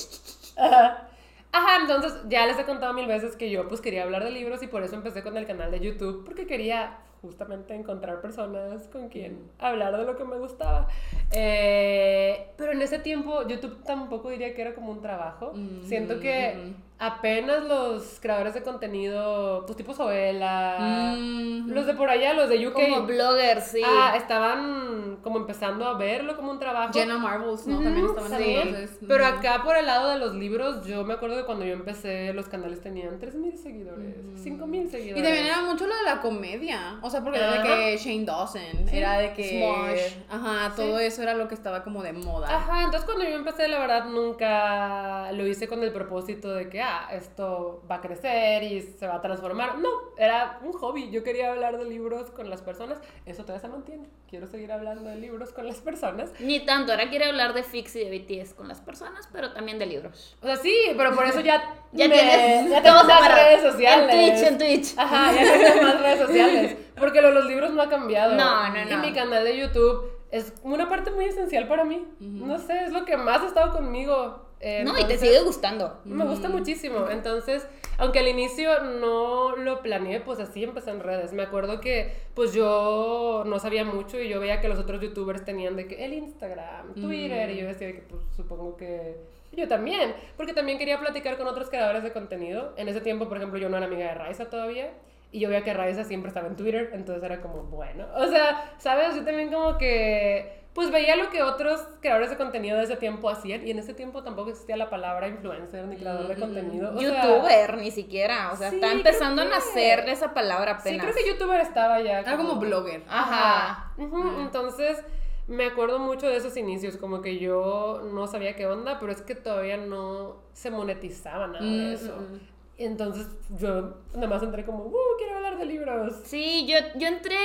Ajá. Ajá, entonces ya les he contado mil veces que yo pues quería hablar de libros y por eso empecé con el canal de YouTube, porque quería justamente encontrar personas con quien hablar de lo que me gustaba. Eh, pero en ese tiempo YouTube tampoco diría que era como un trabajo. Mm, Siento que mm. Apenas los creadores de contenido, pues tipo Zoela, Mm. los de por allá, los de UK, Como blogger, sí. ah, estaban como empezando a verlo como un trabajo. Jenna Marbles, ¿no? También estaban sí. entonces. Pero acá por el lado de los libros, yo me acuerdo que cuando yo empecé, los canales tenían 3.000 seguidores, 5.000 seguidores. Y también era mucho lo de la comedia. O sea, porque era de que Shane Dawson, era de que. Smosh. Ajá, todo eso era lo que estaba como de moda. Ajá, entonces cuando yo empecé, la verdad, nunca lo hice con el propósito de que, ah, esto va a crecer y se va a transformar. No, era un hobby. Yo quería hablar de libros con las personas. Eso todavía se mantiene. Quiero seguir hablando de libros con las personas. Ni tanto, ahora quiere hablar de Fix y de BTS con las personas, pero también de libros. O sea, sí, pero por eso ya, Ya me- tienes ya tengo más redes sociales. En Twitch, en Twitch. Ajá, ya tengo más redes sociales. Porque lo los libros no ha cambiado. No, no, Y no. mi canal de YouTube es una parte muy esencial para mí. No sé, es lo que más ha estado conmigo. Eh, No, y te sigue gustando. Me gusta muchísimo. Entonces, aunque al inicio no lo planeé, pues así empecé en redes. Me acuerdo que pues yo no sabía mucho y yo veía que los otros youtubers tenían de que el Instagram, Twitter, y yo decía de que pues supongo que yo también, porque también quería platicar con otros creadores de contenido. En ese tiempo, por ejemplo, yo no era amiga de Raiza todavía. Y yo veía que Raiza siempre estaba en Twitter, entonces era como, bueno. O sea, ¿sabes? Yo también como que, pues veía lo que otros creadores de contenido de ese tiempo hacían. Y en ese tiempo tampoco existía la palabra influencer ni creador de contenido. O sea, Youtuber, ni siquiera. O sea, sí, está empezando a que- nacer esa palabra Sí, apenas. creo que youtuber estaba ya. Era como blogger. Ajá. Ujú, Entonces, me acuerdo mucho de esos inicios, como que yo no sabía qué onda, pero es que todavía no se monetizaba nada de Mm, eso. mm, mm. Entonces, yo nada más entré como, uh, quiero hablar de libros. Sí, yo, yo entré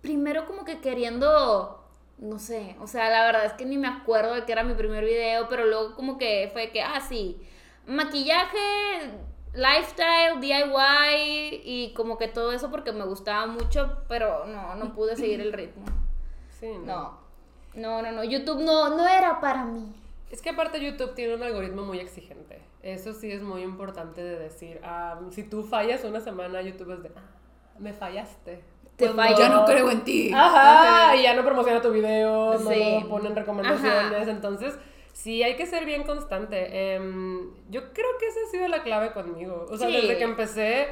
primero como que queriendo, no sé, o sea, la verdad es que ni me acuerdo de que era mi primer video, pero luego como que fue que, ah, sí, maquillaje, lifestyle, DIY y como que todo eso porque me gustaba mucho, pero no, no pude seguir el ritmo. Sí, No, no, no, no, YouTube no, no era para mí. Es que aparte YouTube tiene un algoritmo muy exigente. Eso sí es muy importante de decir. Ah, si tú fallas una semana, YouTube es de, ah, me fallaste. Te. Ya no creo en ti. Ajá, y ya no promociona tu video, no Sí. ponen recomendaciones. Ajá. Entonces, sí, hay que ser bien constante. Em, yo creo que esa ha sido la clave conmigo. O sea, Sí. desde que empecé,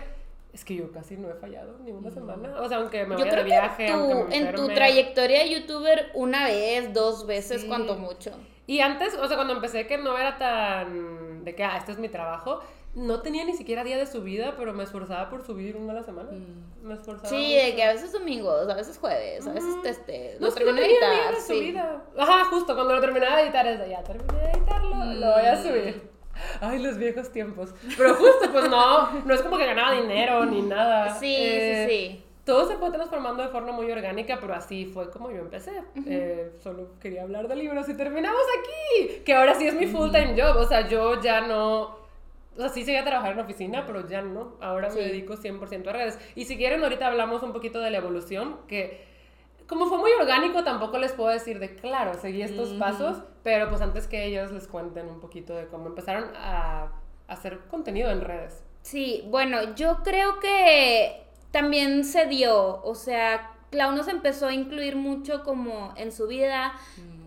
Es que yo casi no he fallado ni una semana. O sea, aunque me Yo vaya de creo viaje, que tú, me en tu trayectoria de youtuber, una vez, dos veces, Sí. cuanto mucho. Y antes, o sea, cuando empecé que no era tan de que, ah, este es mi trabajo, no tenía ni siquiera día de subida, pero me esforzaba por subir uno a la semana. Me esforzaba Sí, mucho. de que a veces domingos, a veces jueves, a veces este, No lo termino de editar, de sí. subida. Ajá, justo cuando lo terminaba de editar es de, ya terminé de editarlo, lo voy a Mm. subir. Ay, los viejos tiempos. Pero justo, pues no, no es como que ganaba dinero ni nada. Sí, Eh, sí, sí. Todo se fue transformando de forma muy orgánica, pero así fue como yo empecé. Eh, solo quería hablar de libros y terminamos aquí. Que ahora sí es mi full time job. O sea, yo ya no. O sea, sí seguía a trabajar en la oficina, pero ya no. Ahora me dedico 100% a redes. Y si quieren, ahorita hablamos un poquito de la evolución, que como fue muy orgánico, tampoco les puedo decir de, claro, seguí estos pasos, pero pues antes que ellos les cuenten un poquito de cómo empezaron a hacer contenido en redes. Sí, bueno, yo creo que también se dio, o sea, Clau nos empezó a incluir mucho como en su vida.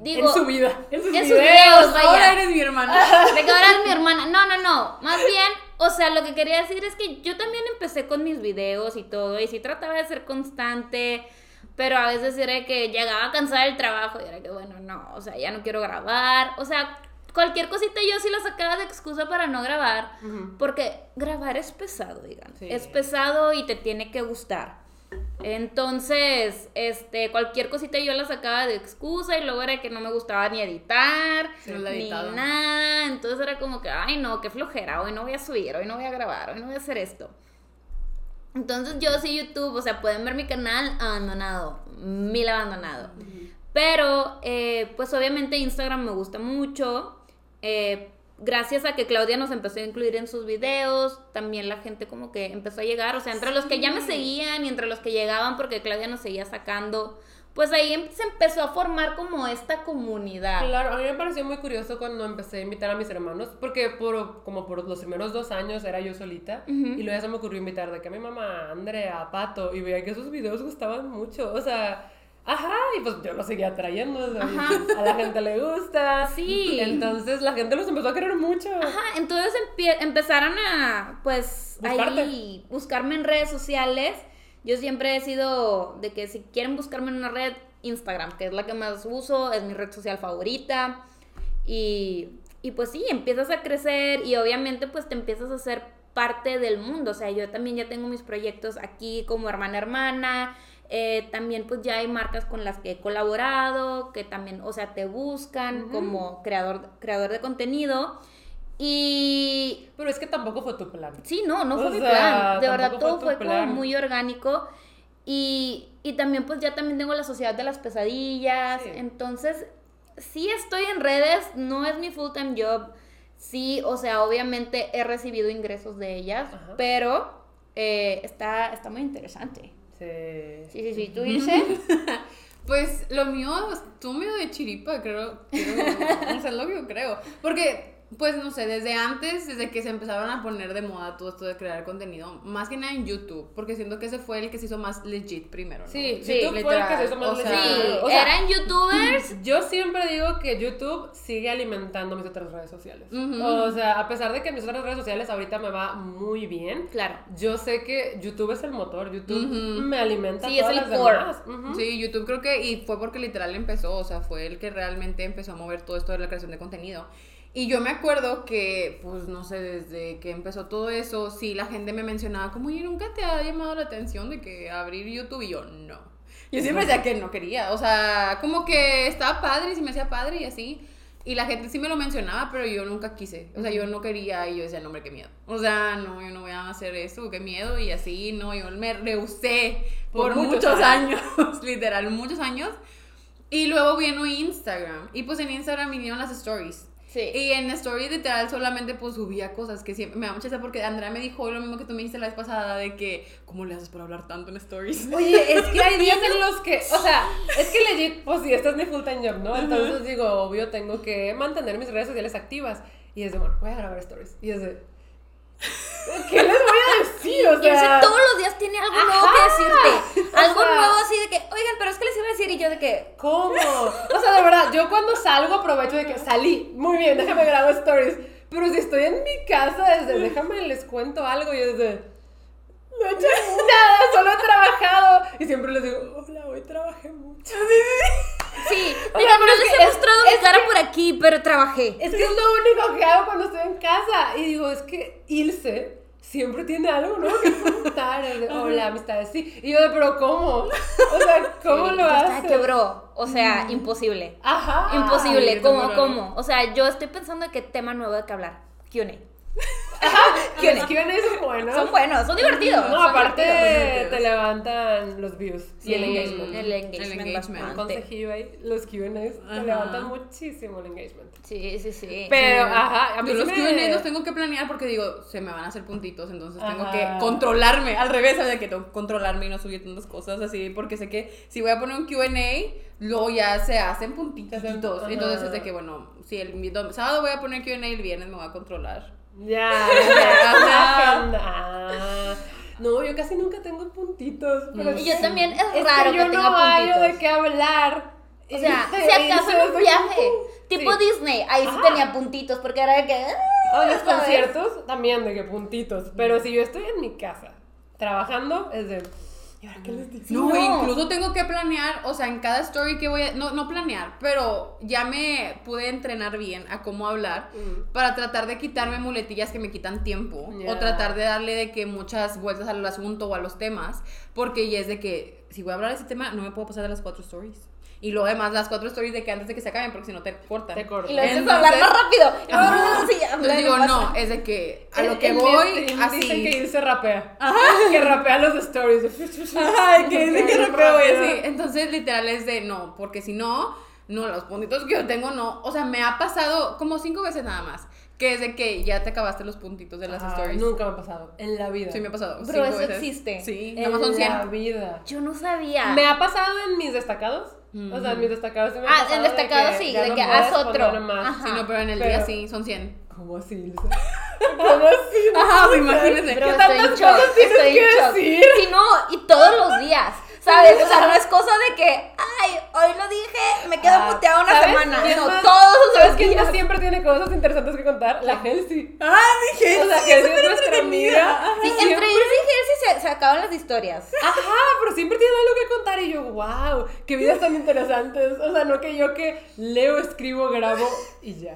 Digo, en su vida. En sus en sus videos. videos, vaya. Ahora eres mi hermana. De que ahora es mi hermana. No, no, no. Más bien, o sea, lo que quería decir es que yo también empecé con mis videos y todo. Y sí trataba de ser constante. Pero a veces era que llegaba cansada del trabajo y era que, bueno, no, o sea, ya no quiero grabar. O sea, cualquier cosita yo sí la sacaba de excusa para no grabar. Porque grabar es pesado, digan. Sí. Es pesado y te tiene que gustar. Entonces, este, cualquier cosita yo la sacaba de excusa y luego era que no me gustaba ni editar, No la ni nada. Entonces era como que, ay no, qué flojera, hoy no voy a subir, hoy no voy a grabar, hoy no voy a hacer esto. Entonces yo sí YouTube, o sea, pueden ver mi canal abandonado, mil abandonado. Pero, eh, pues obviamente Instagram me gusta mucho. eh, gracias a que Claudia nos empezó a incluir en sus videos, también la gente como que empezó a llegar, o sea, entre los que ya me seguían y entre los que llegaban porque Claudia nos seguía sacando, pues ahí em- se empezó a formar como esta comunidad. Claro, a mí me pareció muy curioso cuando empecé a invitar a mis hermanos, porque por, como por los primeros dos años era yo solita, y luego ya se me ocurrió invitar de que a mi mamá, Andrea, a Pato, y veía que sus videos gustaban mucho, o sea, ajá, y pues yo los seguía trayendo, pues a la gente le gusta, Sí. entonces la gente los empezó a querer mucho. Ajá, entonces empie- empezaron a, pues, Buscarte. ahí, buscarme en redes sociales. Yo siempre he sido de que si quieren buscarme en una red, Instagram, que es la que más uso, es mi red social favorita. Y, y pues sí, empiezas a crecer y obviamente pues te empiezas a ser parte del mundo. O sea, yo también ya tengo mis proyectos aquí como hermana hermana. Eh, también pues ya hay marcas con las que he colaborado, que también, o sea, te buscan como creador, creador de contenido. Y Pero es que tampoco fue tu plan. Sí, no, no O fue mi plan. De verdad, todo fue como muy orgánico. Y, y también, pues ya también tengo la Sociedad de las Pesadillas. Sí. Entonces, sí estoy en redes, no es mi full time job. Sí, o sea, obviamente he recibido ingresos de ellas, Ajá. pero eh, está, está muy interesante. Sí. Sí, sí, sí. ¿Tú dices? Pues lo mío estuvo medio de chiripa, creo. creo o sea, es lo que yo creo. Porque, pues no sé, desde antes, desde que se empezaron a poner de moda todo esto de crear contenido, más que nada en YouTube, porque siento que ese fue el que se hizo más legit primero. ¿no? Sí, Sí, YouTube fue el que se hizo más literal, o sea, O sea, eran youtubers. Yo siempre digo que YouTube sigue alimentando mis otras redes sociales. O sea, a pesar de que mis otras redes sociales ahorita me va muy bien, Claro. yo sé que YouTube es el motor. YouTube Ujú. me alimenta Sí, todas es el las core. demás. Sí, YouTube creo que, y fue porque literal empezó, o sea, fue el que realmente empezó a mover todo esto de la creación de contenido. Y yo me acuerdo que, pues, no sé, desde que empezó todo eso, sí, la gente me mencionaba como, oye, ¿nunca te ha llamado la atención de que abrir YouTube? Y yo, no. Yo siempre decía que no quería, o sea, como que estaba padre y se me hacía padre y así. Y la gente sí me lo mencionaba, pero yo nunca quise. O sea, yo no quería y yo decía, no, hombre, qué miedo. O sea, no, yo no voy a hacer eso, qué miedo. Y así, no, yo me rehusé por, Por muchos muchos, años. literal, muchos años. Y luego vino Instagram. Y pues en Instagram vinieron las stories. Sí. Y en stories literal solamente pues subía cosas que siempre me da mucha risa porque Andrea me dijo lo mismo que tú me dijiste la vez pasada de que ¿cómo le haces para hablar tanto en stories? Oye, es que hay días en los que, o sea, es que legit, pues sí, este es mi full time job, ¿no? Entonces digo, obvio, tengo que mantener mis redes sociales activas. Y es de, bueno, voy a grabar stories. Y es de, ¿qué les voy a decir? O Y sea, todos los días tiene algo nuevo que decirte. O Algo sea- nuevo así de que, oigan, pero es que les iba a decir y yo de que, ¿Cómo? O sea, de verdad, yo cuando salgo aprovecho de que salí. Muy bien, déjame grabar stories. Pero si estoy en mi casa, desde déjame les cuento algo y es de. No he hecho nada, solo he trabajado. Y siempre les digo, hola, hoy trabajé mucho. Sí, O diga, sea, no pero es les que- he mostrado mi cara por aquí, pero trabajé. Es que es lo único que hago cuando estoy en casa. Y digo, es que Ilse siempre tiene algo, ¿no? Que de, Hola, amistades, sí. Y yo de, pero ¿cómo? O sea, ¿cómo lo está, haces? quebró. O sea, imposible. Ajá. Imposible. Ay, ¿Cómo, cómo? O sea, yo estoy pensando en qué tema nuevo de que hablar. Q&A. Los Q&A son buenos. Son buenos, son divertidos. No, son aparte divertidos. te levantan los views y el Sí, engagement. El engagement. El engagement. Un consejillo ahí, los Q&A Ajá. te levantan muchísimo el engagement. Sí, sí, sí. Pero, Sí. ajá, a mí Yo sí los me- Q&A los tengo que planear porque digo, se me van a hacer puntitos, entonces tengo Ajá. que controlarme, al revés, ¿sabes? Que tengo que controlarme y no subir tantas cosas así, porque sé que si voy a poner un Q&A, luego ya se hacen puntitos, entonces es de que, bueno, si el sábado voy a poner Q&A, el viernes me voy a controlar. Ya, ya, agenda. Ah. No, yo casi nunca tengo puntitos. Pero Mm. Y yo también es Es raro que que, yo tenga no puntitos. de qué hablar. O sea, si acaso en un viaje, tipo Sí. Disney, ahí sí tenía puntitos, porque era de que... ah, O los conciertos también de que puntitos. Pero si yo estoy en mi casa trabajando, es de. ¿Y ahora qué les digo? Sí, no, no. incluso tengo que planear, o sea, en cada story que voy a, no, no planear, pero ya me pude entrenar bien a cómo hablar Mm. para tratar de quitarme muletillas que me quitan tiempo o tratar de darle de que muchas vueltas al asunto o a los temas, porque ya es de que si voy a hablar de ese tema no me puedo pasar de las cuatro stories. Y luego además las cuatro stories de que antes de que se acaben, porque si no te cortan. Te cortan. Y lo a hablar más rápido. Y luego, Ajá. sí, ya, Entonces digo, pasa. no, es de que a lo que voy, así. Dicen que irse rapea. Que rapea los stories. Ay, que dice que Rápido. así. Entonces, literal es de no, porque si no, no, los puntitos que yo tengo no. O sea, me ha pasado como cinco veces nada más. Que es de que ya te acabaste los puntitos de las Ay, stories. Nunca me ha pasado. En la vida. Sí, me ha pasado. Cinco eso veces. existe. Sí, En nada más son la 100. vida. Yo no sabía. Me ha pasado en mis destacados. O sea, en mis destacados sí me ha Ah, pasado en de destacados sí, de no que haz otro. Sí, no, pero en el Pero- día sí, son 100. ¿Cómo así? ¿Cómo así? Ajá, pues imagínense. Bro, ¿Qué en tantas shock, cosas tienes en que decir? Sí, no, y todos los días, ¿sabes? O sea, no es cosa de que, ay, hoy lo dije, me quedo Ah, muteado una ¿sabes semana. quién No, todos ¿Sabes los quién días. más siempre tiene cosas interesantes que contar? La Halsey. Ah, dije. O sea, Halsey es nuestra amiga. Sí, Siempre- entre Ilse y Jersey se, se acaban las historias. Ajá, pero siempre tiene algo que contar y yo, wow, qué vidas tan interesantes. O sea, no que yo que leo, escribo, grabo y ya.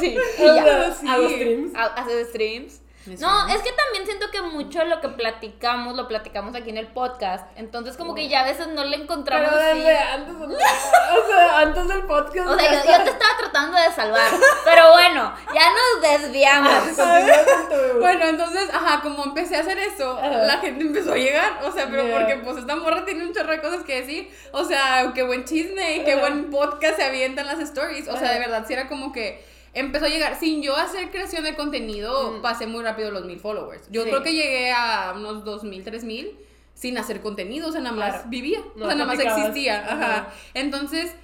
Sí, y ya. sea, sí. Hago streams. Ha- Hace streams. No, es que también siento que mucho de lo que platicamos, lo platicamos aquí en el podcast. Entonces, como que ya a veces no le encontramos Pero así. desde antes, o sea, antes del podcast. O sea, yo, te estaba tratando de salvar. Pero bueno, ya nos desviamos. Bueno, entonces, ajá, como empecé a hacer eso, Ajá. la gente empezó a llegar. O sea, pero Yeah. porque pues esta morra tiene un chorro de cosas que decir. O sea, qué buen chisme y qué Ajá. buen podcast se avientan las stories. O sea, de verdad, sí era como que empezó a llegar. Sin yo hacer creación de contenido, pasé muy rápido los mil followers. Yo Mm. Sí. creo que llegué a unos dos mil, tres mil sin hacer contenido. O sea, nada más Claro. vivía. No o sea, nada más existía. Ajá. Entonces.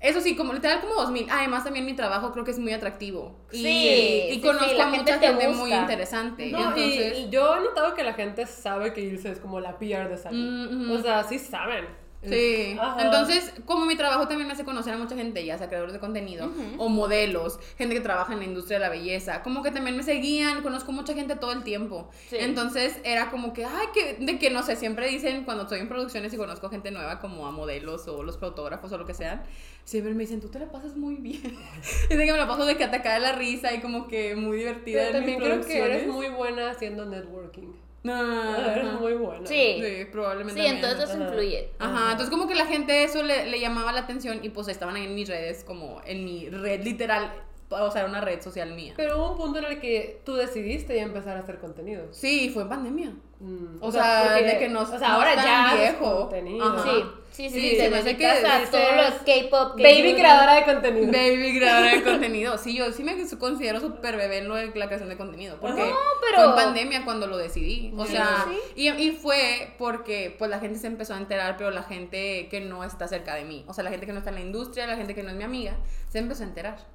Eso sí, como literal como 2000. Además también mi trabajo creo que es muy atractivo. Y, Sí, y sí, conozco sí, a gente mucha te gente muy interesante. No, entonces, y yo he notado que la gente sabe que Ilse es como la PR de Sally. Mm, ujú. O sea, sí saben. Sí, Ajá. entonces como mi trabajo también me hace conocer a mucha gente, ya sea creadores de contenido o modelos, gente que trabaja en la industria de la belleza, como que también me seguían, conozco mucha gente todo el tiempo. Sí. Entonces era como que, ay, que, de que no sé, siempre dicen cuando estoy en producciones y conozco gente nueva como a modelos o los fotógrafos o lo que sean, siempre me dicen, tú te la pasas muy bien. de que me la paso de que atacada de la risa y como que muy divertida. Pero en mis también creo que eres muy buena haciendo networking. Ah, Eres ajá. muy buena. Sí. Sí, probablemente. Sí, también. entonces eso Ajá. influye. Ajá, entonces como que la gente eso le, le llamaba la atención y pues estaban ahí en mis redes, como en mi red literal, o sea, una red social mía. Pero hubo un punto en el que tú decidiste ya empezar a hacer contenidos. Sí, fue en pandemia. Mm, O sea, porque- de que no- O sea, no ahora ya viejo. contenido. Sí, sí, sí, se me hace que dedicas a todos los K-pop, Baby creadora de contenido. Baby creadora de contenido. Sí, yo sí me considero súper bebé en lo de la creación de contenido. Porque No, pero- fue en pandemia cuando lo decidí. O sea, sí. Y, y fue porque pues la gente se empezó a enterar, pero la gente que no está cerca de mí. O sea, la gente que no está en la industria, la gente que no es mi amiga, se empezó a enterar.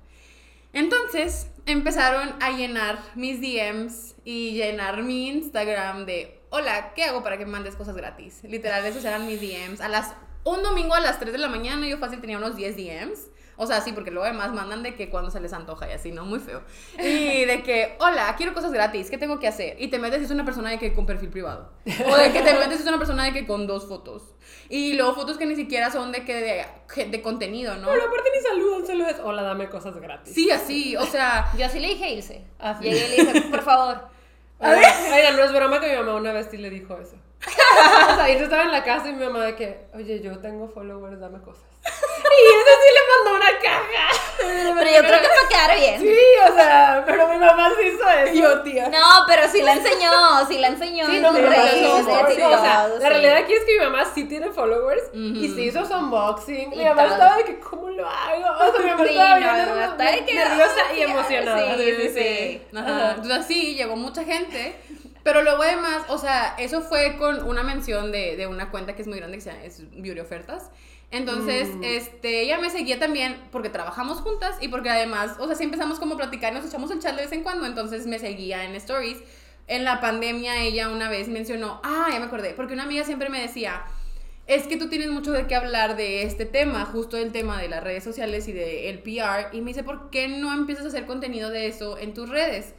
Entonces empezaron a llenar mis DMs y llenar mi Instagram de, hola, ¿qué hago para que me mandes cosas gratis? Literal, esos eran mis DMs. A las, un domingo a las 3 de la mañana yo fácil tenía unos 10 DMs. O sea, sí, porque luego además mandan de que cuando se les antoja y así, ¿no? Muy feo. Y de que, hola, quiero cosas gratis, ¿qué tengo que hacer? Y te metes es una persona de que con perfil privado. O de que te metes es una persona de que con dos fotos. Y luego fotos que ni siquiera son de que de, de contenido, ¿no? Pero aparte ni saludan, solo es, hola, dame cosas gratis. Sí, así, o sea, Yo así le dije a Ilse. Sí. Llegué y le dije, por favor. Oigan, no es broma que mi mamá una vez sí le dijo eso. o sea, yo estaba en la casa y mi mamá de que, oye, yo tengo followers, dame cosas. Y eso sí le mandó una caja. Pero yo creo que me quedar bien. Sí, o sea, pero mi mamá sí hizo eso. yo, tía. No, pero sí la enseñó, sí la enseñó. Sí, no, mi mamá redes, hizo en stories, todos, o sea, sí. la realidad aquí es que mi mamá sí tiene followers y Ujú. sí hizo su unboxing. Y mi mamá todo. estaba de que, ¿cómo lo hago? O sea, mi mamá Sí, estaba no, nerviosa, y sí, emocionada. sí, sí, sí. Ajá. Entonces sí, llegó mucha gente. Pero luego además, o sea, eso fue con una mención de, de una cuenta que es muy grande que se llama es Beauty Ofertas. Entonces, Mm. este, ella me seguía también porque trabajamos juntas y porque además, o sea, sí empezamos como a platicar, nos echamos el chat de vez en cuando, entonces me seguía en stories. En la pandemia ella una vez mencionó, ah, ya me acordé, porque una amiga siempre me decía, es que tú tienes mucho de qué hablar de este tema, justo el tema de las redes sociales y del PR. Y me dice, ¿por qué no empiezas a hacer contenido de eso en tus redes?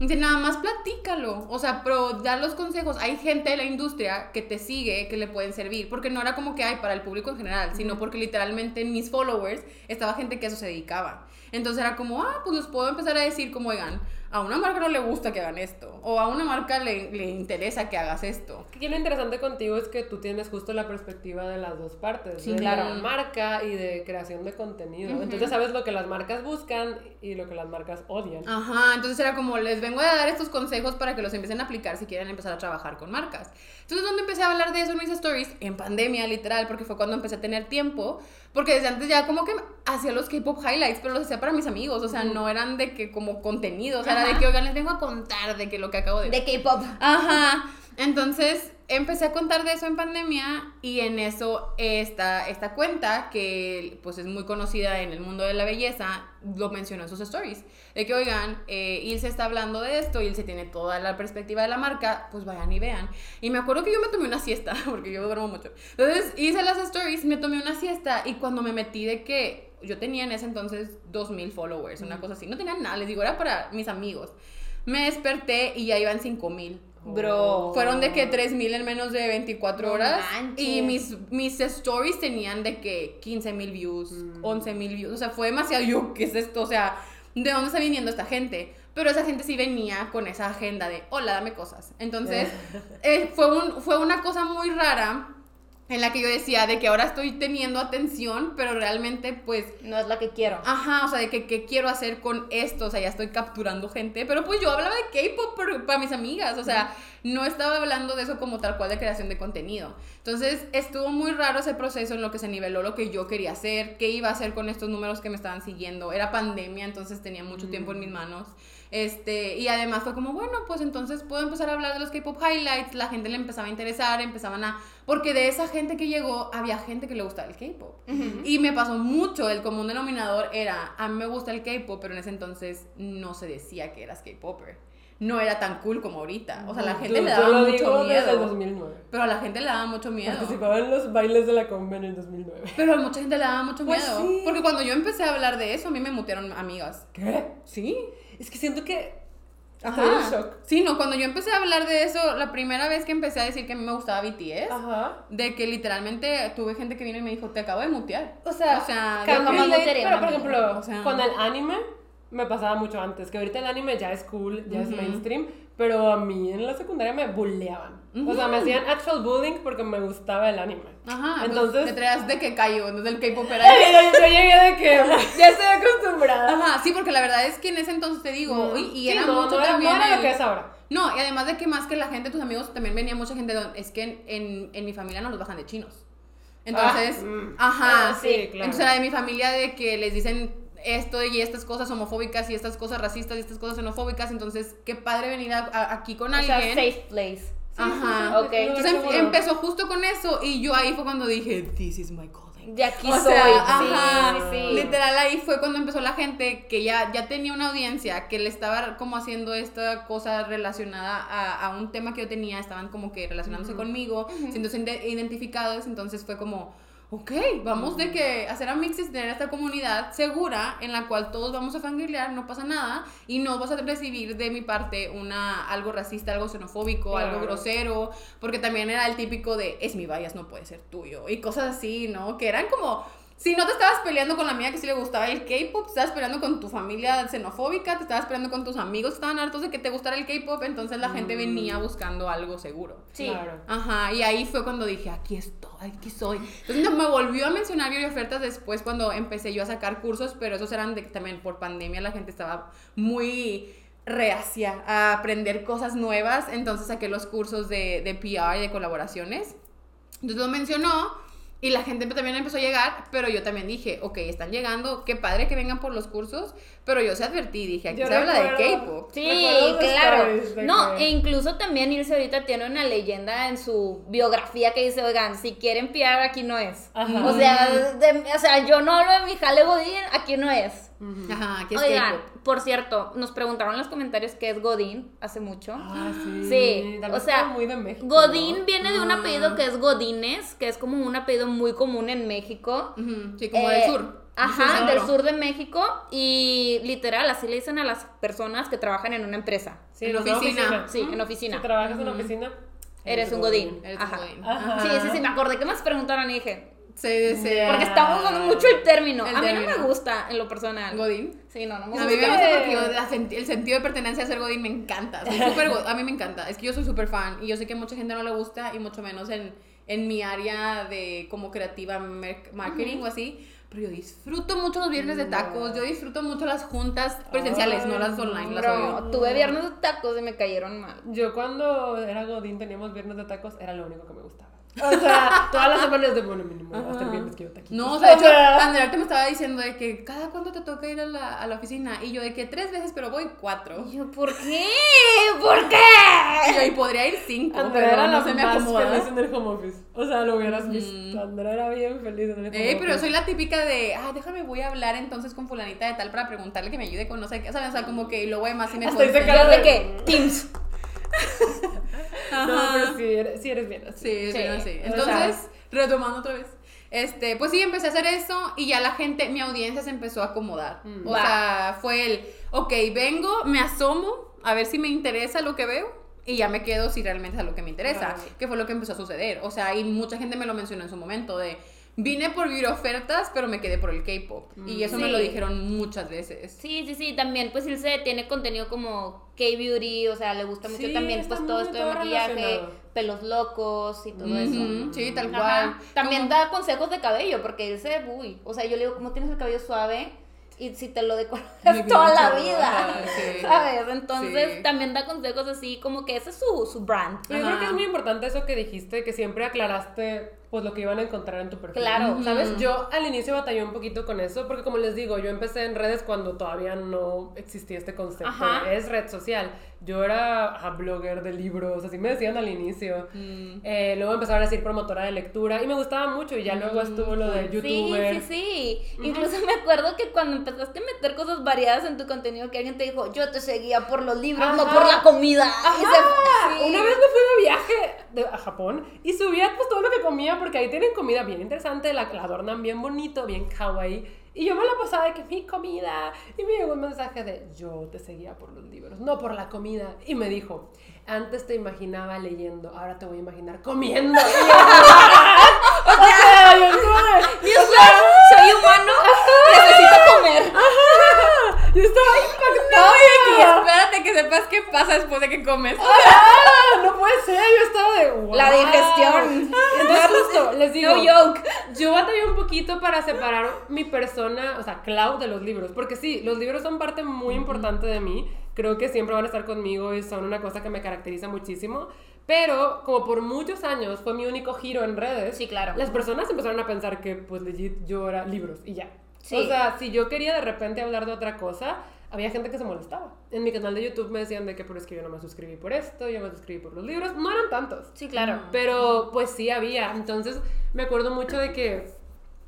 Dice, nada más platícalo. O sea, pero da los consejos. Hay gente de la industria que te sigue, que le pueden servir. Porque no era como que hay para el público en general, sino porque literalmente en mis followers estaba gente que a eso se dedicaba. Entonces era como, ah, pues les puedo empezar a decir como, oigan, a una marca no le gusta que hagan esto. O a una marca le, le interesa que hagas esto. Aquí lo interesante contigo es que tú tienes justo la perspectiva de las dos partes, Sí, de la marca y de creación de contenido. Entonces sabes lo que las marcas buscan y lo que las marcas odian. Ajá, entonces era como, les vengo a dar estos consejos para que los empiecen a aplicar si quieren empezar a trabajar con marcas. Entonces, donde empecé a hablar de eso en mis stories? En pandemia, literal, porque fue cuando empecé a tener tiempo. Porque desde antes ya como que hacía los K-pop highlights, pero los hacía para mis amigos, o sea, no eran de que como contenido, o sea, era de que, oigan, les vengo a contar de que lo que acabo de ver. De K-pop. Ajá. Entonces empecé a contar de eso en pandemia y en eso esta, esta cuenta, que pues es muy conocida en el mundo de la belleza, lo mencionó en sus stories. De que, oigan, eh, Ilse está hablando de esto, Ilse tiene toda la perspectiva de la marca, pues vayan y vean. Y me acuerdo que yo me tomé una siesta, porque yo duermo mucho. Entonces hice las stories, me tomé una siesta y cuando me metí de que yo tenía en ese entonces 2000 followers, una cosa así, no tenía nada, les digo, era para mis amigos. Me desperté y ya iban 5000. Bro. Fueron de que 3000 en menos de 24 No horas. manches. Y mis, mis stories tenían de que 15 mil views, 11 mil views. O sea, fue demasiado. Yo, ¿qué es esto? O sea, ¿de dónde está viniendo esta gente? Pero esa gente sí venía con esa agenda de, hola, dame cosas. Entonces, eh, fue, un, fue una cosa muy rara en la que yo decía de que ahora estoy teniendo atención, pero realmente, pues, No es la que quiero. Ajá, o sea, de que qué quiero hacer con esto, o sea, ya estoy capturando gente, pero pues yo hablaba de K-pop para mis amigas, o sea, no estaba hablando de eso como tal cual de creación de contenido. Entonces, estuvo muy raro ese proceso en lo que se niveló lo que yo quería hacer, qué iba a hacer con estos números que me estaban siguiendo. Era pandemia, entonces tenía mucho tiempo en mis manos. Este, y además fue como, bueno, pues entonces puedo empezar a hablar de los K-pop highlights, la gente le empezaba a interesar, empezaban a porque de esa gente que llegó había gente que le gustaba el K-pop. Y me pasó mucho, el común denominador era, a mí me gusta el K-pop, pero en ese entonces no se decía que eras K-popper. No era tan cool como ahorita. O sea, la gente Yo- le yo daba lo mucho digo desde el miedo. 2009. Pero a la gente le daba mucho miedo. Participaba en los bailes de la Conven en el 2009. Pero a mucha gente le daba mucho Pues miedo. sí. Porque cuando yo empecé a hablar de eso, a mí me mutearon amigas. ¿Qué? Sí. Es que siento que Ajá. estoy en shock. Sí, no, cuando yo empecé a hablar de eso, la primera vez que empecé a decir que a mí me gustaba BTS, Ajá. de que literalmente tuve gente que vino y me dijo, te acabo de mutear. O sea, O sea, ¿cómo Late, mutearía pero por ejemplo, O sea- con el anime me pasaba mucho antes, que ahorita el anime ya es cool, ya es Ujú. mainstream, pero a mí en la secundaria me bulleaban. O sea, me hacían actual bullying porque me gustaba el anime. Ajá, Entonces- entonces te traías de que cayó, entonces el K-pop era yo, yo llegué de que ya estoy acostumbrada. Ajá, sí, porque la verdad es que en ese entonces te digo, y, y Sí, era no, mucho no era, también. no era lo que es ahora. No, y además de que más que la gente, tus amigos, también venía mucha gente, de, es que en, en, en mi familia no los bajan de chinos. Entonces, Ah, mm. ajá, Ah, sí, claro. Entonces de mi familia de que les dicen esto y estas cosas homofóbicas y estas cosas racistas y estas cosas xenofóbicas, entonces qué padre venir a- a- aquí con O sea, alguien. safe place. Ajá. Ok. Entonces em- seguro. empezó justo con eso y yo ahí fue cuando dije, this is my calling. De aquí O soy. sea, sí, ajá, sí, sí. Literal ahí fue cuando empezó la gente que ya, ya tenía una audiencia, que le estaba como haciendo esta cosa relacionada a, a un tema que yo tenía, estaban como que relacionándose conmigo, siendo identificados, entonces fue como, ok, vamos de que hacer a mixes, tener esta comunidad segura en la cual todos vamos a fangirlear, no pasa nada, y no vas a recibir de mi parte una, algo racista, algo xenofóbico, Claro. algo grosero, porque también era el típico de, es mi bias, no puede ser tuyo, y cosas así, ¿no? Que eran como... Si no te estabas peleando con la amiga que sí le gustaba el K-pop, te estabas peleando con tu familia xenofóbica, te estabas peleando con tus amigos que estaban hartos de que te gustara el K-pop, entonces la gente venía buscando algo seguro. Sí. Claro. Ajá, y ahí fue cuando dije, aquí estoy, aquí soy. Entonces me volvió a mencionar y ofertas después cuando empecé yo a sacar cursos, pero esos eran de que también por pandemia la gente estaba muy reacia a aprender cosas nuevas, entonces saqué los cursos de, de PR y de colaboraciones. Entonces lo mencionó y la gente también empezó a llegar, pero yo también dije, ok, están llegando, qué padre que vengan por los cursos, pero yo se advertí, dije, aquí Yo se habla de K-pop. Sí, claro. de No, que- e incluso también Ilse ahorita tiene una leyenda en su biografía que dice, oigan, si quieren piar, aquí no es. Ajá. O sea, de- o sea, yo no hablo de mi jale Godín, aquí no es. Ajá, aquí es Oigan, K-pop. por cierto, nos preguntaron en los comentarios qué es Godín hace mucho. Ah, sí. Sí, Tal o sea, muy de México, Godín ¿no? viene de un Ah. apellido que es Godínez, que es como un apellido muy común en México. Sí, como Eh, del sur. Ajá, del sur de México. Y literal, así le dicen a las personas que trabajan en una empresa. Sí, En oficina. Sí, en oficina. Si trabajas en oficina, Eres un Godín. Eres un Ajá. godín. Ajá. Sí, sí, sí, me acordé que más preguntaron y dije. Sí, sí. Porque estamos usando mucho el término. El a mí no me gusta en lo personal. Godín. Sí, no, no me A gusta. mí me gusta porque yo, la senti- el sentido de pertenencia a ser Godín me encanta. Soy súper go- a mí me encanta. Es que yo soy súper fan y yo sé que a mucha gente no le gusta y mucho menos en, en mi área de como creativa marketing o así. Pero yo disfruto mucho los viernes de tacos. Yo disfruto mucho las juntas presenciales, no las online, las odio. Bro, tuve viernes de tacos y me cayeron mal. Yo cuando era Godín teníamos viernes de tacos, era lo único que me gustaba. O sea, todas las semanas de, bueno, mínimo, va a estar viernes que yo taquitos. No, o sea, hecho, Andrea ahorita me estaba diciendo de que cada cuánto te toca ir a la, a la oficina. Y yo de que tres veces, pero voy cuatro. Y yo, ¿por qué? ¿Por Y yo, qué? y podría ir cinco, Andrea pero era no la se me más acomoda. feliz en el home office. O sea, lo hubieras visto. Andrea era bien feliz en el home Ey, pero office. soy la típica de, ah, déjame, voy a hablar entonces con fulanita de tal para preguntarle que me ayude con no sé qué. O sea, como que luego además sí me Hasta cara Yo de que, Teams. No, pero sí eres, sí eres bien así. Sí, sí. O Entonces, retomando otra vez. Este, pues sí, empecé a hacer eso y ya la gente, mi audiencia se empezó a acomodar. Mm. O Va. sea, fue el, ok, vengo, me asomo, a ver si me interesa lo que veo y ya me quedo si realmente es lo que me interesa, que fue lo que empezó a suceder. O sea, y mucha gente me lo mencionó en su momento de, vine por vivir ofertas, pero me quedé por el K-pop. Y eso me lo dijeron muchas veces. Sí, sí, sí, también pues Ilse tiene contenido como K-Beauty, o sea, le gusta mucho Sí, también pues todo esto de maquillaje, pelos locos y todo eso. Ujú, Sí, tal cual. Ajá. También da consejos de cabello, porque Ilse, uy, o sea, yo le digo, ¿cómo tienes el cabello suave? Y si te lo decoras toda la vida, ajá, sí. ¿sabes? Entonces Sí. también da consejos así, como que ese es su, su brand. Pero yo creo que es muy importante eso que dijiste, que siempre aclaraste pues lo que iban a encontrar en tu perfil. Claro. ¿Sabes? Yo al inicio batallé un poquito con eso, porque como les digo, yo empecé en redes cuando todavía no existía este concepto. Ajá. Es red social. Yo era ajá, blogger de libros, así me decían al inicio. Mm. Eh, luego empezaron a decir promotora de lectura y me gustaba mucho y ya luego estuvo lo de youtuber. Sí, sí, sí. Incluso me acuerdo que cuando empezaste a meter cosas variadas en tu contenido, que alguien te dijo, yo te seguía por los libros, no Ajá. por la comida. Y se- Ajá. sí. Una vez me fui de viaje de- a Japón y subía pues todo lo que comía porque ahí tienen comida bien interesante, la, la adornan bien bonito, bien kawaii. Y yo me la pasaba de que mi comida. Y me llegó un mensaje de yo te seguía por los libros, no por la comida. Y me dijo, antes te imaginaba leyendo, ahora te voy a imaginar comiendo. Soy humano, necesito comer. Yo estaba impactada. Y espérate que sepas qué pasa después de que comes. ¡Ah! No puede ser, yo estaba de wow. La digestión. Entonces justo, les digo, No yo batallé un poquito para separar mi persona, o sea, Clau de los libros, porque sí, los libros son parte muy importante de mí, creo que siempre van a estar conmigo y son una cosa que me caracteriza muchísimo, pero como por muchos años fue mi único giro en redes, Sí, claro. las personas empezaron a pensar que pues legit yo era libros y ya. Sí. O sea, si yo quería de repente hablar de otra cosa, había gente que se molestaba. En mi canal de YouTube me decían de que, pero es que yo no me suscribí por esto, yo me suscribí por los libros. No eran tantos. Sí, claro. Pero pues sí había. Entonces me acuerdo mucho de que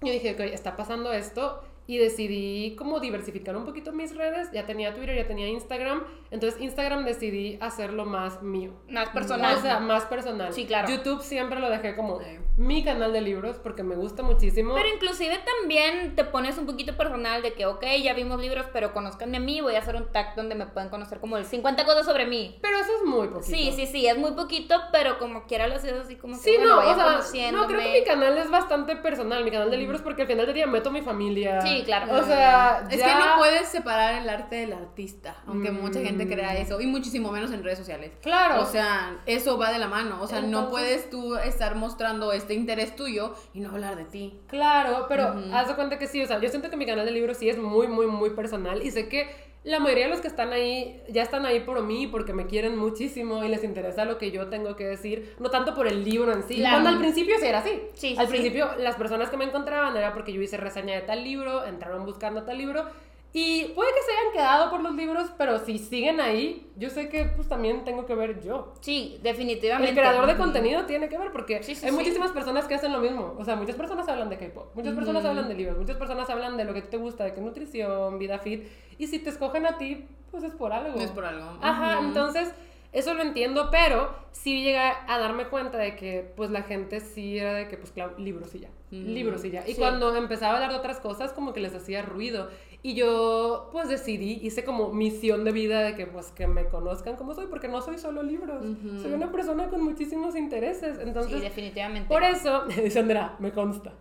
yo dije, ok, está pasando esto y decidí como diversificar un poquito mis redes. Ya tenía Twitter, ya tenía Instagram. Entonces Instagram decidí hacerlo más mío. Más personal. O sea, más personal. Sí, claro. YouTube siempre lo dejé como Sí. mi canal de libros porque me gusta muchísimo. Pero inclusive también te pones un poquito personal de que, ok, ya vimos libros, pero conozcanme a mí, voy a hacer un tag donde me pueden conocer como el 50 cosas sobre mí. Pero eso es muy poquito. Sí, sí, sí, es muy poquito, pero como quiera lo haces así como que, Sí, bueno, no, o sea, no, creo que mi canal es bastante personal, mi canal de libros, porque al final del día meto a mi familia. Sí, claro. O sea, Es ya- que no puedes separar el arte del artista, aunque mucha gente Mm. crea eso, y muchísimo menos en redes sociales. Claro. O sea, eso va de la mano. O sea, no puedes tú estar mostrando este interés tuyo y no hablar de ti. Claro, pero haz de cuenta que sí, o sea, yo siento que mi canal de libros sí es muy, muy, muy personal y sé que la mayoría de los que están ahí ya están ahí por mí porque me quieren muchísimo y les interesa lo que yo tengo que decir, no tanto por el libro en sí. Claro. Cuando al principio sí era así. Sí, al sí. principio las personas que me encontraban era porque yo hice reseña de tal libro, entraron buscando tal libro y puede que se hayan quedado por los libros, pero si siguen ahí, yo sé que pues también tengo que ver yo. Sí, definitivamente. El creador de contenido tiene que ver porque Sí, sí, hay sí. muchísimas personas que hacen lo mismo. O sea, muchas personas hablan de K-pop, muchas personas Ujú. hablan de libros, muchas personas hablan de lo que te gusta, de que nutrición, vida fit. Y si te escogen a ti, pues es por algo. Es por algo. Ajá, Ujú. entonces eso lo entiendo, pero sí llegué a darme cuenta de que pues la gente sí era de que pues claro, libros y ya, Ujú. libros y ya. Y cuando empezaba a hablar de otras cosas como que les hacía ruido. Y yo pues decidí, hice como misión de vida de que pues que me conozcan como soy, porque no soy solo libros, soy una persona con muchísimos intereses. Entonces, Sí, definitivamente. por eso, dice Andrea, me consta.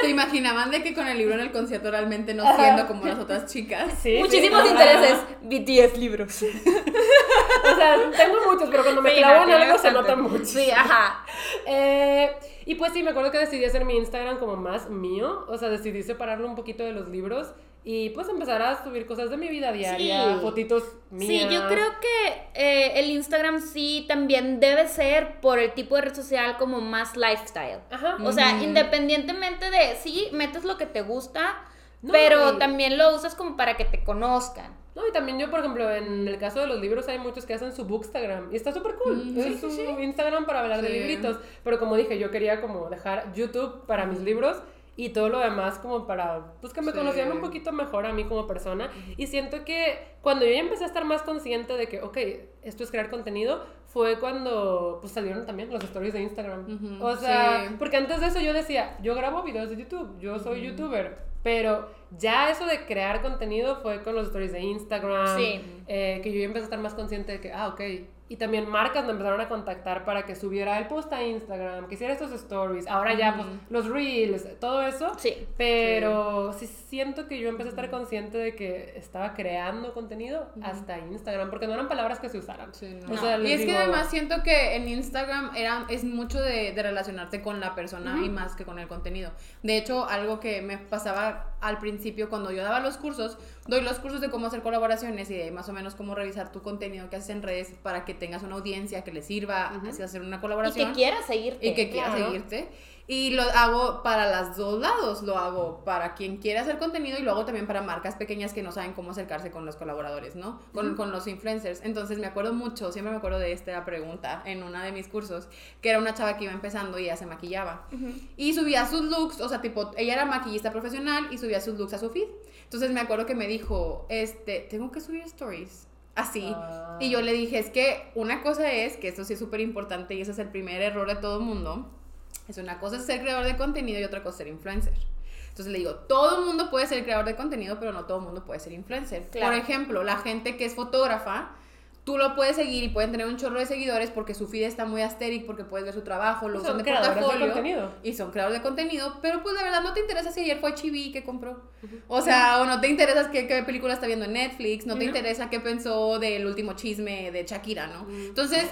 ¿Te imaginaban de que con el libro en el concierto realmente no siendo como las otras chicas? Sí, Muchísimos sí. intereses. BTS libros. O sea, tengo muchos, pero cuando me Sí, clavo en algo se nota mucho. Sí, ajá. Eh, y pues sí, me acuerdo que decidí hacer mi Instagram como más mío. O sea, decidí separarlo un poquito de los libros y pues empezar a subir cosas de mi vida diaria, Sí. fotitos mías. Sí, yo creo que eh, el Instagram sí también debe ser por el tipo de red social como más lifestyle. Ajá. O sea, independientemente de, sí, metes lo que te gusta, No, pero también lo usas como para que te conozcan. No, y también yo, por ejemplo, en el caso de los libros hay muchos que hacen su bookstagram y está súper cool. Mm, es sí, su sí. Instagram para hablar de libritos. Pero como dije, yo quería como dejar YouTube para mis libros y todo lo demás como para, pues que me Sí. conocieran un poquito mejor a mí como persona. Y siento que cuando yo ya empecé a estar más consciente de que, ok, esto es crear contenido, fue cuando pues salieron también los stories de Instagram. O sea, sí. porque antes de eso yo decía, yo grabo videos de YouTube, yo soy youtuber, pero ya eso de crear contenido fue con los stories de Instagram, Sí. eh, que yo ya empecé a estar más consciente de que, ah, ok. Y también marcas me empezaron a contactar para que subiera el post a Instagram, que hiciera estos stories, ahora ya pues los reels, todo eso. Sí. Pero sí. siento que yo empecé a estar consciente de que estaba creando contenido hasta Instagram, porque no eran palabras que se usaran. Sí, no. O sea, y es que además siento que en Instagram era, es mucho de, de relacionarte con la persona y más que con el contenido. De hecho, algo que me pasaba al principio cuando yo daba los cursos, doy los cursos de cómo hacer colaboraciones y de más o menos cómo revisar tu contenido que haces en redes para que tengas una audiencia que le sirva así hacer una Y colaboración. que quieras seguirte. Y que quiera Claro. seguirte. Y lo hago para los dos lados. Lo hago para quien quiere hacer contenido y lo hago también para marcas pequeñas que no saben cómo acercarse con los colaboradores, ¿no? Con, con los influencers. Entonces me acuerdo mucho, siempre me acuerdo de esta pregunta en una de mis cursos, que era una chava que iba empezando y ella se maquillaba. Y subía sus looks, o sea, tipo, ella era maquillista profesional y subía sus looks a su feed. Entonces me acuerdo que me dijo, este, tengo que subir stories. Así. Ah. Y yo le dije, es que una cosa es, que esto sí es súper importante y ese es el primer error de todo mundo, es una cosa es ser creador de contenido y otra cosa ser influencer. Entonces le digo, todo el mundo puede ser creador de contenido, pero no todo el mundo puede ser influencer. Claro. Por ejemplo, la gente que es fotógrafa, tú lo puedes seguir y pueden tener un chorro de seguidores porque su feed está muy asteric, porque puedes ver su trabajo, lo Son usan de creadores de portafolio. contenido. Y son creadores de contenido, pero pues la verdad no te interesa si ayer fue Chibi que compró. O sea, o no te interesa qué, qué película está viendo en Netflix, no te Ujú. interesa qué pensó del último chisme de Shakira, ¿no? Entonces,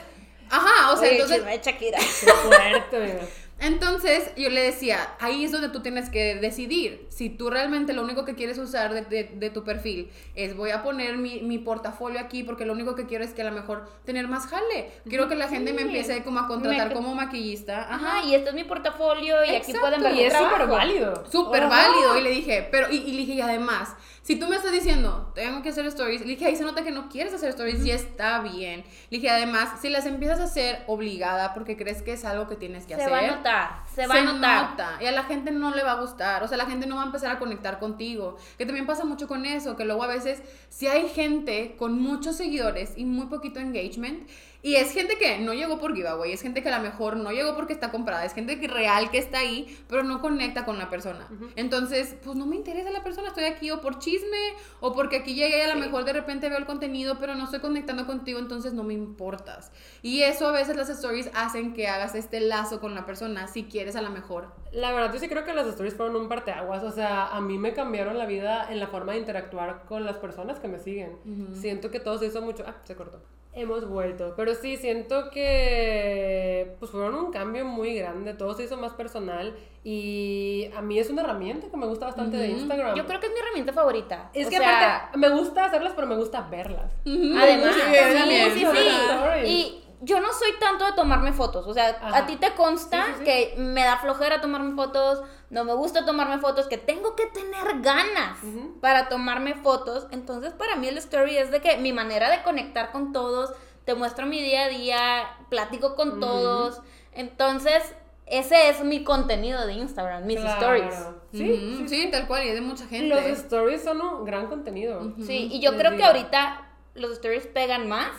ajá, o sea, Oye, entonces... Shakira. Qué fuerte. Entonces yo le decía, ahí es donde tú tienes que decidir. Si tú realmente lo único que quieres usar de, de- de tu perfil es voy a poner mi, mi portafolio aquí porque lo único que quiero es que a lo mejor tener más jale. Quiero que la gente me empiece como a contratar Me- como maquillista. Ajá, y este es mi portafolio y aquí pueden ver Y es súper válido. Súper válido. Y le dije, pero, y, y le dije, y además, si tú me estás diciendo, tengo que hacer stories, le dije, ahí se nota que no quieres hacer stories y está bien. Le dije, además, si las empiezas a hacer obligada porque crees que es algo que tienes que Se hacer. va a notar, se va a notar. nota, y a la gente no le va a gustar, o sea, la gente no va a empezar a conectar contigo, que también pasa mucho con eso, que luego a veces si hay gente con muchos seguidores y muy poquito engagement, y es gente que no llegó por giveaway, es gente que a lo mejor no llegó porque está comprada, es gente que real que está ahí, pero no conecta con la persona. Entonces, pues no me interesa la persona, estoy aquí o por chisme, o porque aquí llegué y a lo mejor de repente veo el contenido, pero no estoy conectando contigo, entonces no me importas. Y eso a veces las stories hacen que hagas este lazo con la persona, si quieres a lo mejor. La verdad, yo sí creo que las stories fueron un parteaguas. O sea, a mí me cambiaron la vida en la forma de interactuar con las personas que me siguen. Siento que todo se hizo mucho. Ah, se cortó. Hemos vuelto. Pero sí, siento que pues fueron un cambio muy grande. Todo se hizo más personal. Y a mí es una herramienta que me gusta bastante de Instagram. Yo creo que es mi herramienta favorita. Es O que sea, aparte, me gusta hacerlas, pero me gusta verlas. Además, Sí, sí, también, sí, ¿verdad? sí. Stories. Y yo no soy tanto de tomarme fotos. O sea, Ajá. a ti te consta Sí, sí, sí. que me da flojera tomarme fotos, no me gusta tomarme fotos, que tengo que tener ganas para tomarme fotos. Entonces, para mí el story es de que mi manera de conectar con todos, te muestro mi día a día, platico con todos. Entonces, ese es mi contenido de Instagram, mis Claro. stories. Sí, sí, tal cual, y es de mucha Y gente. los stories son un gran contenido. Sí, y yo Les creo que ahorita los stories pegan más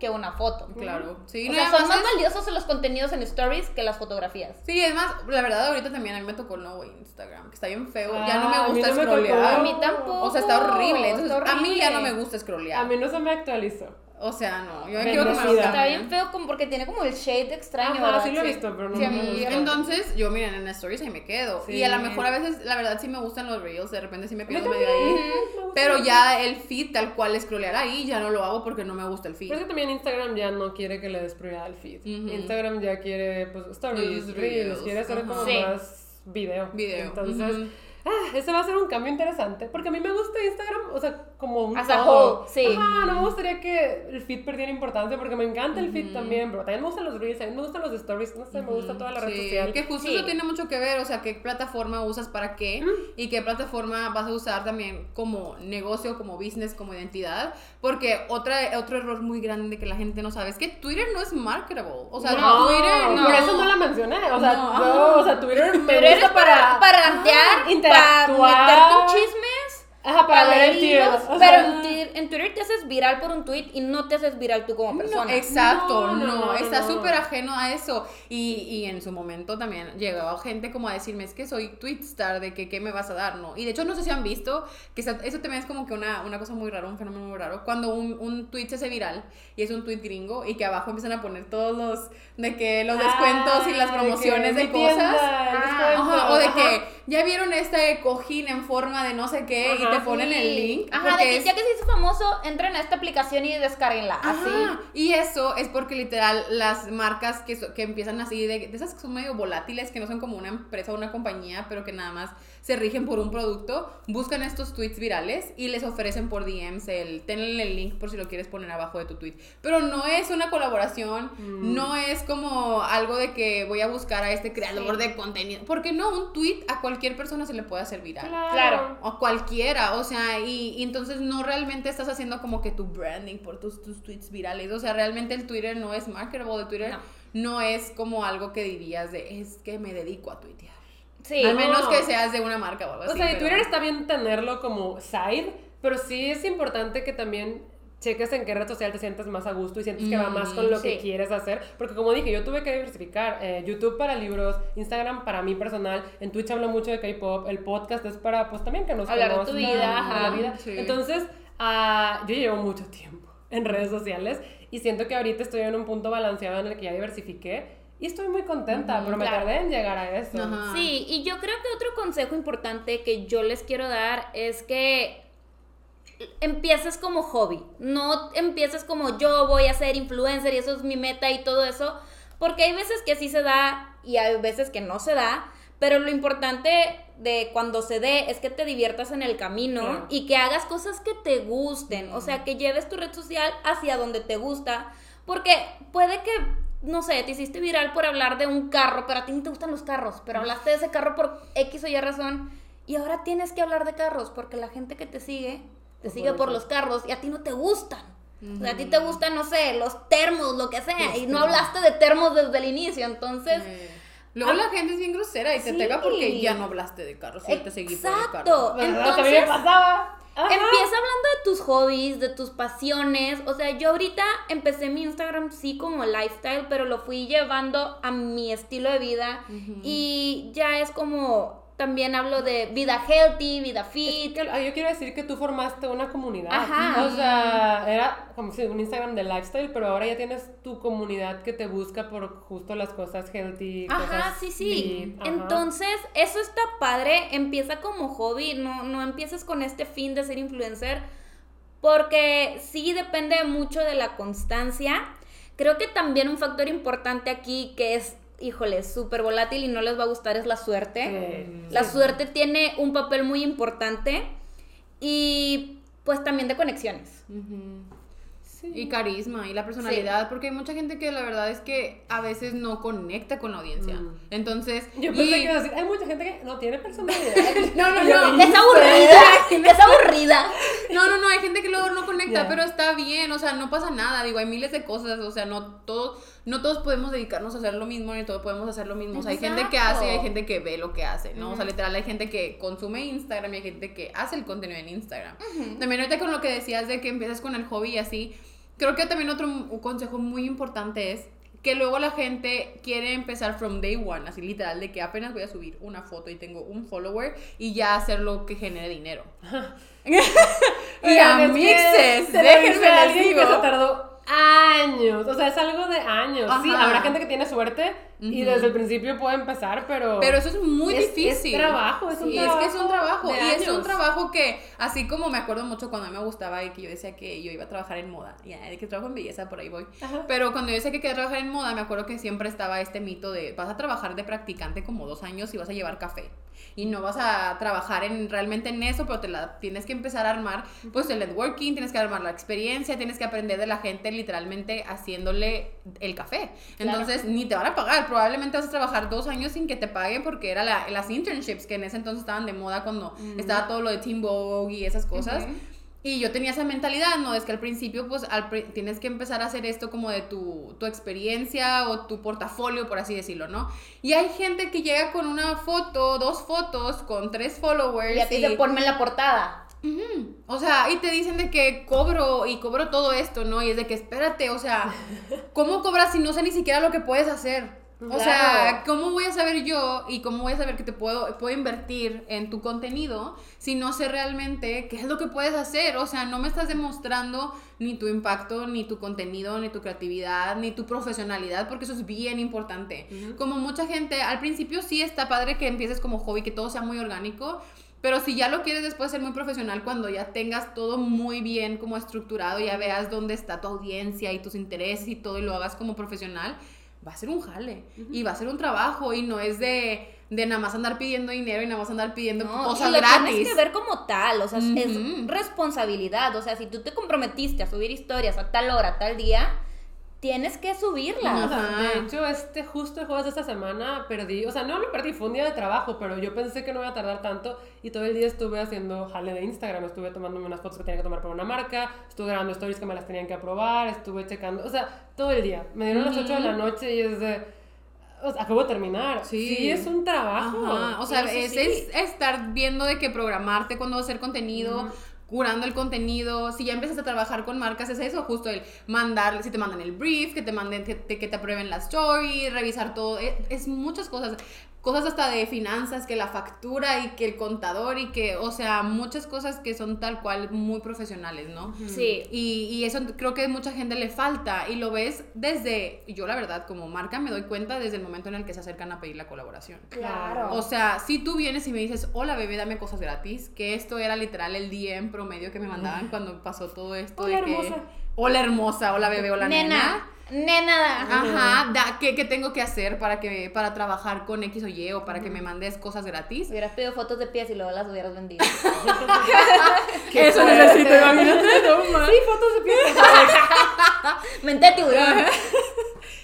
que una foto. Claro, sí. o no, sea, son más es- valiosos los contenidos en stories que las fotografías. Sí, es más, la verdad ahorita también a mí me tocó el nuevo Instagram, que está bien feo, ya no Ah, a me mí gusta no me tocó. scrollear. A mí tampoco. O sea, está horrible. Entonces, está a mí ya no me gusta scrollear. A mí no se me actualizó. O sea, no, yo quiero que me Bendecida. lo Está bien feo como porque tiene como el shade extraño, Ajá, sí lo he visto, pero no Sí, a me mí- gusta. Entonces, yo miren, en stories ahí me quedo. Sí. Y a lo mejor a veces, la verdad, sí me gustan los reels, de repente sí me pierdo medio ahí. me Pero ya el feed tal cual scrollear ahí, ya no lo hago porque no me gusta el feed. Pero es que también Instagram ya no quiere que le des prioridad al feed. Instagram ya quiere, pues, stories, reels, reels, quiere hacer como. Sí. más video. Video. Entonces. Ah, ese va a ser un cambio interesante. Porque a mí me gusta Instagram, o sea, como un As todo. whole, sí. Ajá, no me gustaría que el feed perdiera importancia porque me encanta el feed también, pero también me gustan los reels, me gustan los stories, no sé, me gusta toda la red Sí, social. Que justo Sí. eso tiene mucho que ver, o sea, qué plataforma usas para qué y qué plataforma vas a usar también como negocio, como business, como identidad. Porque otra, otro error muy grande que la gente no sabe es que Twitter no es marketable. O sea, no, Twitter no. por eso no la mencioné. O sea, No, ajá. o sea, Twitter me Pero gusta para, para rantear, interactuar. Para meter con chismes, Ajá, para ver el leer sea, Pero en, Twitter- en Twitter te haces viral por un tweet y no te haces viral tú como No, persona. exacto, No, no, no, no, está no. súper ajeno a eso. Y, y en su momento también llegaba gente como a decirme, es que soy tweetstar, de que qué me vas a dar, ¿no? Y de hecho no sé si han visto, que eso también es como que una, una cosa muy rara, un fenómeno muy raro, cuando un, un tweet se hace viral y es un tweet gringo y que abajo empiezan a poner todos los, de que los descuentos y las Ah, de promociones que de, tienda, cosas. el Ah, Ajá, o de ajá. que ya vieron este cojín en forma de no sé qué y Ajá, ponen el link. Ajá, de que es- ya que se hizo famoso, entren a esta aplicación y descarguenla. Así. Y eso es porque literal las marcas que, so- que empiezan así, de, de esas que son medio volátiles, que no son como una empresa o una compañía, pero que nada más se rigen por un producto, buscan estos tweets virales y les ofrecen por DMs el, tenle el link por si lo quieres poner abajo de tu tweet. Pero no es una colaboración, Mm. no es como algo de que voy a buscar a este creador de contenido, porque no, un tweet a cualquier persona se le puede hacer viral. Claro. O cualquiera, o sea, y, y entonces no realmente estás haciendo como que tu branding por tus, tus tweets virales. O sea, realmente el Twitter no es marketable, el Twitter No. no, es como algo que dirías de es que me dedico a tuitear. Sí. Al no. menos que seas de una marca o algo O así. sea, y pero- Twitter está bien tenerlo como side, pero sí es importante que también cheques en qué red social te sientes más a gusto y sientes que va más con lo que sí. quieres hacer. Porque como dije, yo tuve que diversificar. eh, YouTube para libros, Instagram para mí personal, en Twitch hablo mucho de K-pop, el podcast es para, pues también que nos Hablar de tu vida, la ajá. vida. Sí. Entonces, ah, yo llevo mucho tiempo en redes sociales y siento que ahorita estoy en un punto balanceado en el que ya diversifiqué. Y estoy muy contenta, pero me tardé en llegar a eso. Ajá. Sí, y yo creo que otro consejo importante que yo les quiero dar es que empieces como hobby, no empieces como yo voy a ser influencer y eso es mi meta y todo eso, porque hay veces que sí se da y hay veces que no se da, pero lo importante de cuando se dé es que te diviertas en el camino Claro. y que hagas cosas que te gusten, o sea, que lleves tu red social hacia donde te gusta, porque puede que, no sé, te hiciste viral por hablar de un carro, pero a ti no te gustan los carros, pero hablaste de ese carro por X o Y razón, y ahora tienes que hablar de carros, porque la gente que te sigue, te sigue por los carros y a ti no te gustan. O sea, a ti te gustan, no sé, los termos, lo que sea, y no hablaste de termos desde el inicio, entonces... Eh, Luego Ah, la gente es bien grosera y te sí. pega porque ya no hablaste de carros y te seguí por el carro. Exacto. ¿Verdad? Que a mí me Entonces, pasaba. Ajá. Empieza hablando de tus hobbies, de tus pasiones. O sea, yo ahorita empecé mi Instagram sí como lifestyle, pero lo fui llevando a mi estilo de vida. Y ya es como, también hablo de vida healthy, vida fit. Que, yo quiero decir que tú formaste una comunidad. Ajá. O sea, era como si un Instagram de lifestyle, pero ahora ya tienes tu comunidad que te busca por justo las cosas healthy. Ajá, cosas sí, sí. fit, ajá. Entonces, eso está padre. Empieza como hobby, no, no empieces con este fin de ser influencer, porque sí depende mucho de la constancia. Creo que también un factor importante aquí que es, híjole, súper volátil y no les va a gustar es la suerte. Sí. La Sí. suerte tiene un papel muy importante y pues también de conexiones. Sí. Y carisma y la personalidad, porque hay mucha gente que la verdad es que a veces no conecta con la audiencia. Mm. Entonces, Yo y- pensé que iba a decir, hay mucha gente que no tiene personalidad. No, no, Y no. Es aburrida, es aburrida. No, no, no, hay gente que luego no conecta, pero está bien, o sea, no pasa nada, digo, hay miles de cosas, o sea, no todos, no todos podemos dedicarnos a hacer lo mismo, ni todos podemos hacer lo mismo, o sea, hay gente que hace y hay gente que ve lo que hace, ¿no? O sea, literal, hay gente que consume Instagram y hay gente que hace el contenido en Instagram. También ahorita con lo que decías de que empiezas con el hobby y así, creo que también otro consejo muy importante es que luego la gente quiere empezar from day one, así literal, de que apenas voy a subir una foto y tengo un follower y ya hacer lo que genere dinero. y Oigan, a mixes, déjenme les digo. que se tardó años. O sea, es algo de años. Sí, habrá gente que tiene suerte y desde el principio puede empezar, pero. Pero eso es muy Es- es difícil. trabajo, es un Sí, es que es un trabajo. trabajo Y es un trabajo que, así como me acuerdo mucho cuando a mí me gustaba y que yo decía que yo iba a trabajar en moda. Ya, de que trabajo en belleza, por ahí voy. Ajá. Pero cuando yo decía que quería trabajar en moda, me acuerdo que siempre estaba este mito de vas a trabajar de practicante como dos años y vas a llevar café. Y no vas a trabajar en, realmente en eso, pero te la tienes que empezar a armar, pues el networking, tienes que armar la experiencia, tienes que aprender de la gente literalmente haciéndole el café. Claro. Entonces, ni te van a pagar. Probablemente vas a trabajar dos años sin que te paguen porque era la- las internships que en ese entonces estaban de moda cuando estaba todo lo de Team Vogue y esas cosas. Y yo tenía esa mentalidad, ¿no? Es que al principio, pues, al pri- tienes que empezar a hacer esto como de tu, tu experiencia o tu portafolio, por así decirlo, ¿no? Y hay gente que llega con una foto, dos fotos, con tres followers. Y a ti y- te ponme en la portada. O sea, y te dicen de que cobro y cobro todo esto, ¿no? Y es de que espérate, o sea, ¿cómo cobras si no sé ni siquiera lo que puedes hacer? O Claro. sea, ¿cómo voy a saber yo y cómo voy a saber que te puedo, puedo invertir en tu contenido si no sé realmente qué es lo que puedes hacer? O sea, no me estás demostrando ni tu impacto, ni tu contenido, ni tu creatividad, ni tu profesionalidad, porque eso es bien importante. Como mucha gente, al principio sí está padre que empieces como hobby, que todo sea muy orgánico, pero si ya lo quieres después ser muy profesional, cuando ya tengas todo muy bien como estructurado, ya veas dónde está tu audiencia y tus intereses y todo y lo hagas como profesional, va a ser un jale. Y va a ser un trabajo y no es de, de nada más andar pidiendo dinero y nada más andar pidiendo No, cosas y lo gratis. tienes que ver como tal, o sea, es- responsabilidad, o sea, si tú te comprometiste a subir historias a tal hora, a tal día, tienes que subirlas. De hecho, este justo el jueves de esta semana perdí, o sea, no lo perdí, fue un día de trabajo, pero yo pensé que no iba a tardar tanto y todo el día estuve haciendo jale de Instagram, estuve tomándome unas fotos que tenía que tomar para una marca, estuve grabando stories que me las tenían que aprobar, estuve checando, o sea, todo el día. Me dieron las 8 de la noche y es de, o sea, acabo de terminar. Sí. Sí, es un trabajo. Ajá, O sea, es, sí. es estar viendo de que programarte a hacer contenido, curando el contenido. Si ya empiezas a trabajar con marcas, es eso, justo el mandar, si te mandan el brief, que te manden, que te, que te aprueben la story, revisar todo. Es, es muchas cosas. Cosas hasta de finanzas, que la factura y que el contador y que, o sea, muchas cosas que son tal cual muy profesionales, ¿no? Sí. Y, y eso creo que a mucha gente le falta y lo ves desde, yo la verdad como marca me doy cuenta desde el momento en el que se acercan a pedir la colaboración. Claro. O sea, si tú vienes y me dices, hola bebé, dame cosas gratis, que esto era literal el DM promedio que me mandaban cuando pasó todo esto. Hola, de que, hermosa. Hola hermosa, hola bebé, hola nena. nena, nena. Ajá, da, ¿qué, qué tengo que hacer para, que, para trabajar con X o Y o para que me mandes cosas gratis? Hubieras pedido fotos de pies y luego las hubieras vendido. Eso fuerte. necesito, imagínate, no Sí, fotos de pies. Mente tiburón.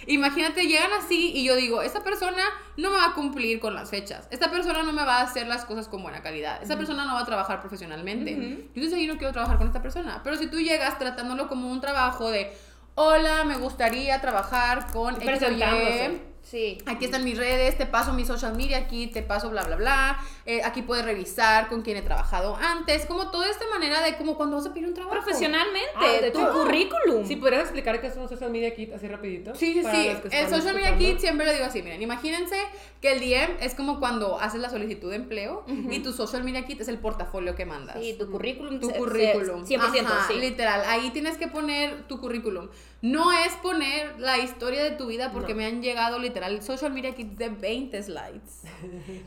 Imagínate, llegan así y yo digo, esta persona no me va a cumplir con las fechas. Esta persona no me va a hacer las cosas con buena calidad. Esta persona no va a trabajar profesionalmente. Yo entonces yo no quiero trabajar con esta persona. Pero si tú llegas tratándolo como un trabajo de, hola, me gustaría trabajar con X o Y", Presentándose. Sí. Aquí están mis redes, te paso mi social media aquí, te paso bla, bla, bla. Eh, aquí puedes revisar con quién he trabajado antes. Como toda esta manera de como cuando vas a pedir un trabajo. Profesionalmente, Ah, de tu hecho, currículum. Si podrías explicar qué es un social media kit así rapidito. Sí, sí, sí. El social media kit siempre lo digo así. Miren, imagínense que el DM es como cuando haces la solicitud de empleo y tu social media kit es el portafolio que mandas. Sí, tu currículum. tu se- currículum. se- 100%, Ajá, sí. Literal, ahí tienes que poner tu currículum. No es poner la historia de tu vida porque No. me han llegado literal social media kits de 20 slides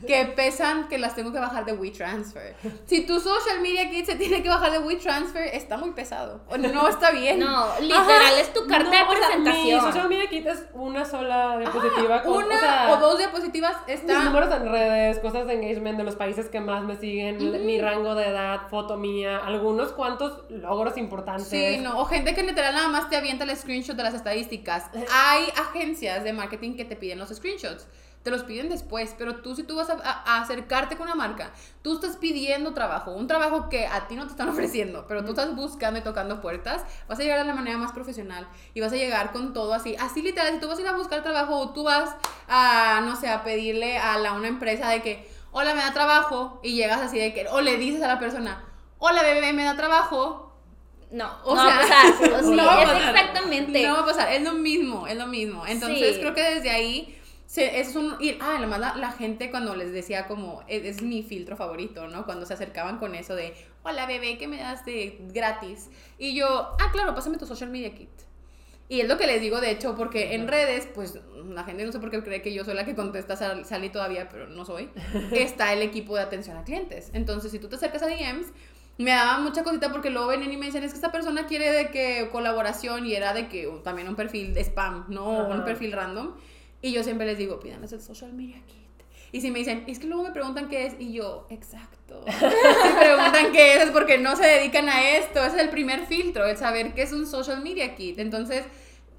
que pesan que las tengo que bajar de WeTransfer. Si tu social media kit se tiene que bajar de WeTransfer, está muy pesado. O No está bien. No, literal, es tu carta de No, o sea, presentación. mi social media kit es una sola diapositiva con una o, sea, o dos diapositivas mis está números en redes, cosas de engagement de los países que más me siguen, mi rango de edad, foto mía, algunos cuantos logros importantes. Sí, no, o gente que literal nada más te avienta el screenshot de las estadísticas. Hay agencias de marketing que te piden los screenshots. Te los piden después, pero tú si tú vas a, a- acercarte con una marca, tú estás pidiendo trabajo, un trabajo que a ti no te están ofreciendo, pero tú estás buscando y tocando puertas, vas a llegar de la manera más profesional y vas a llegar con todo así, así literal, si tú vas a ir a buscar trabajo o tú vas a, no sé, a pedirle a la, una empresa de que, hola, me da trabajo, y llegas así de que, o le dices a la persona, hola, bebé, me da trabajo, No, O no sea, va a pasar. O sí, no va a es pasar. exactamente. No va a pasar, es lo mismo, es lo mismo. Entonces Sí. creo que desde ahí se, es un... Y, ah, además la, la gente cuando les decía como, es, es mi filtro favorito, ¿no? Cuando se acercaban con eso de, hola bebé, ¿qué me das de gratis? Y yo, ah, claro, pásame tu social media kit. Y es lo que les digo, de hecho, porque en redes, pues la gente no sé por qué cree que yo soy la que contesta, sal- salí todavía, pero no soy. Está el equipo de atención a clientes. Entonces, si tú te acercas a DMs, me daba mucha cosita porque luego ven y me dicen, es que esta persona quiere de que colaboración y era de que también un perfil de spam, no Ajá. un perfil random. Y yo siempre les digo, pídanles el social media kit. Y si me dicen, es que luego me preguntan qué es, y yo, exacto. Si preguntan qué es, es porque no se dedican a esto. Ese es el primer filtro, el saber qué es un social media kit. Entonces,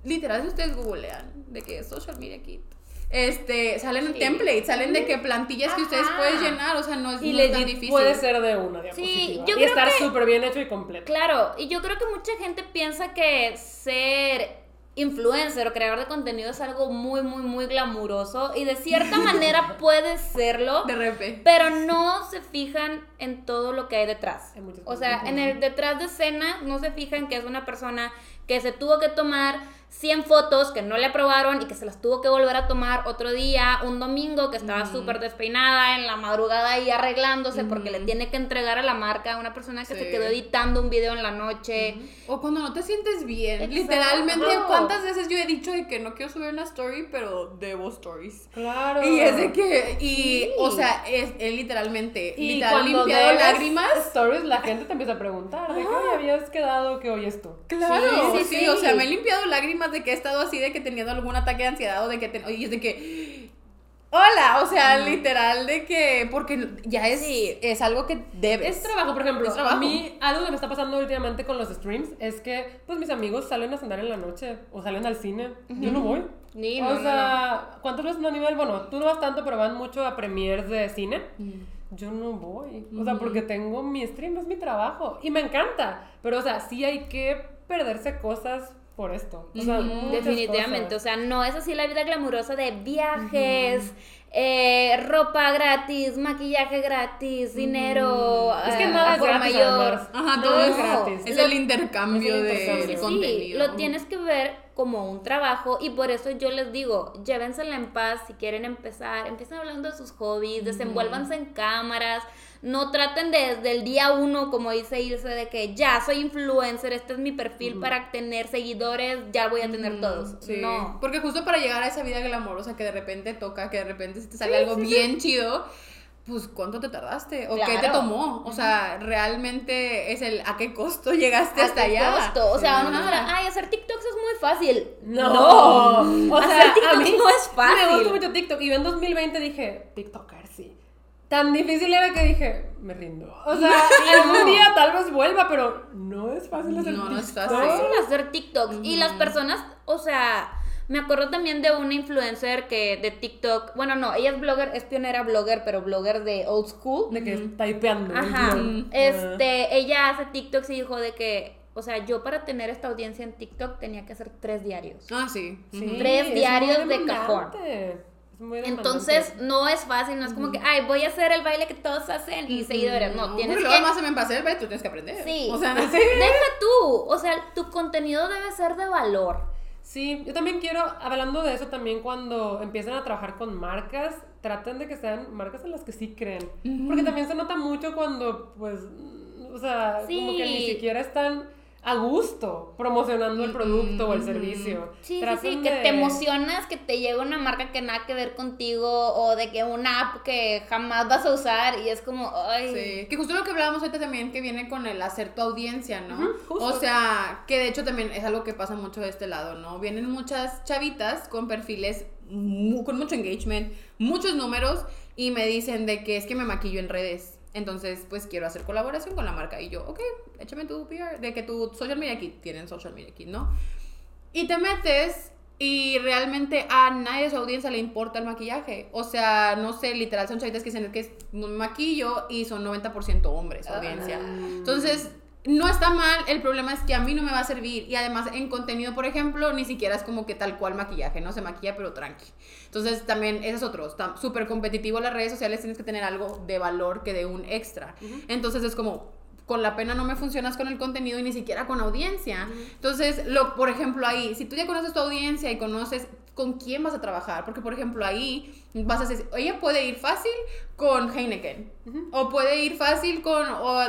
literal, si ustedes googlean de qué es social media kit, este, salen Sí. templates, salen de que plantillas que ustedes pueden llenar, o sea, no es, Y no es tan legit difícil. puede ser de una diapositiva. yo y estar que- súper bien hecho y completo. Claro, y yo creo que mucha gente piensa que ser influencer o creador de contenido es algo muy, muy, muy glamuroso y de cierta manera puede serlo, De repente. pero no se fijan en todo lo que hay detrás. O sea, en el detrás de escena no se fijan que es una persona que se tuvo que tomar 100 fotos que no le aprobaron y que se las tuvo que volver a tomar otro día, un domingo que estaba súper despeinada en la madrugada ahí arreglándose porque le tiene que entregar a la marca a una persona que se Sí. quedó editando un video en la noche. O cuando no te sientes bien. Exacto. Literalmente, ¿cuántas veces yo he dicho de que no quiero subir una story, pero debo stories? Claro. Y es de que, y, Sí. o sea, es, es literalmente, Y literal, limpiado lágrimas. stories, la gente te empieza a preguntar de qué hoy habías quedado que hoy es tú. Claro, Sí, sí, sí, sí, sí. o sea, me he limpiado lágrimas de que he estado así, de que teniendo algún ataque de ansiedad o de que, te- y es de que, hola, o sea, literal, de que, porque ya es, Sí. es algo que debes. Es trabajo, por ejemplo. Trabajo. A mí, algo que me está pasando últimamente con los streams es que, pues, mis amigos salen a cenar en la noche o salen al cine. Yo no voy. Ni, o no, no, sea, ¿cuántas veces no a nivel? Bueno, tú no vas tanto, pero van mucho a premiers de cine. Yo no voy. O sea, porque tengo mi stream, es mi trabajo. Y me encanta. Pero, o sea, sí hay que perderse cosas por esto. O sea, Definitivamente, o sea, no es así la vida glamurosa de viajes, eh, ropa gratis, maquillaje gratis, dinero. Es que eh, nada a es por gratis, mayor. Ajá, No, todo es gratis. Es lo- el intercambio es el del intercambio. Sí, sí, contenido. lo tienes que ver como un trabajo y por eso yo les digo, llévensela en paz si quieren empezar, empiecen hablando de sus hobbies, desenvuélvanse en cámaras, no traten de- desde el día uno, como dice Ilse, de que ya soy influencer, este es mi perfil para tener seguidores, ya voy a tener todos. Sí, No. porque justo para llegar a esa vida glamorosa que de repente toca, que de repente te sale algo bien chido, pues ¿cuánto te tardaste? ¿O qué te Claro. tomó? O sea, realmente es el ¿a qué costo llegaste ¿A hasta qué allá? costo? O sea, uno dirá, ay, hacer TikToks es muy fácil. No. O sea, hacer TikToks a mí no es fácil. Me gusta mucho TikTok. Y yo en 2020 dije, TikToker, sí. Tan difícil era que dije, me rindo. O sea, algún día tal vez vuelva, pero no es fácil hacer No, no es TikTok. fácil. hacer TikToks. Y las personas, o sea, me acuerdo también de una influencer que de TikTok, bueno, no, ella es blogger, es pionera blogger, pero blogger de old school. De que está typeando. Ajá. ¿no? Este, ella hace TikToks y dijo de que, o sea, yo para tener esta audiencia en TikTok tenía que hacer tres diarios. Ah, sí. Sí. Tres diarios de cajón. Es muy. Entonces, no es fácil, no es como que, ay, voy a hacer el baile que todos hacen y seguidores. No, tienes Pero que... más se me pasa el baile, tú tienes que aprender. Sí, O sea, deja tú. O sea, tu contenido debe ser de valor. Sí, yo también quiero, hablando de eso también, cuando empiezan a trabajar con marcas, traten de que sean marcas en las que sí creen. Porque también se nota mucho cuando, pues, o sea, como que ni Sí. siquiera están a gusto promocionando el producto o el servicio. Sí, sí, Traten sí, que de- te emocionas que te llega una marca que nada que ver contigo o de que una app que jamás vas a usar y es como, ay, Sí, que justo lo que hablábamos ahorita también, que viene con el hacer tu audiencia, ¿no? Justo. O sea, que de hecho también es algo que pasa mucho de este lado, ¿no? Vienen muchas chavitas con perfiles con mucho engagement, muchos números, y me dicen de que es que me maquillo en redes. Entonces, pues quiero hacer colaboración con la marca. Y yo, ok, échame tu PR, de que tu social media kit, tienen social media kit, ¿no? Y te metes y realmente a nadie de su audiencia le importa el maquillaje. O sea, no sé, literal son chavitas que dicen que es maquillo y son 90% hombres su audiencia. Entonces, no está mal, el problema es que a mí no me va a servir. Y además en contenido, por ejemplo, ni siquiera es como que tal cual maquillaje, no se maquilla pero tranqui. Entonces también ese es otro, está súper competitivo las redes sociales, tienes que tener algo de valor que de un extra. Entonces es como, con la pena no me funcionas con el contenido y ni siquiera con audiencia. Entonces, lo, por ejemplo, ahí, si tú ya conoces tu audiencia y conoces con quién vas a trabajar, porque por ejemplo ahí vas a decir, ella puede ir fácil con Heineken, o puede ir fácil con o,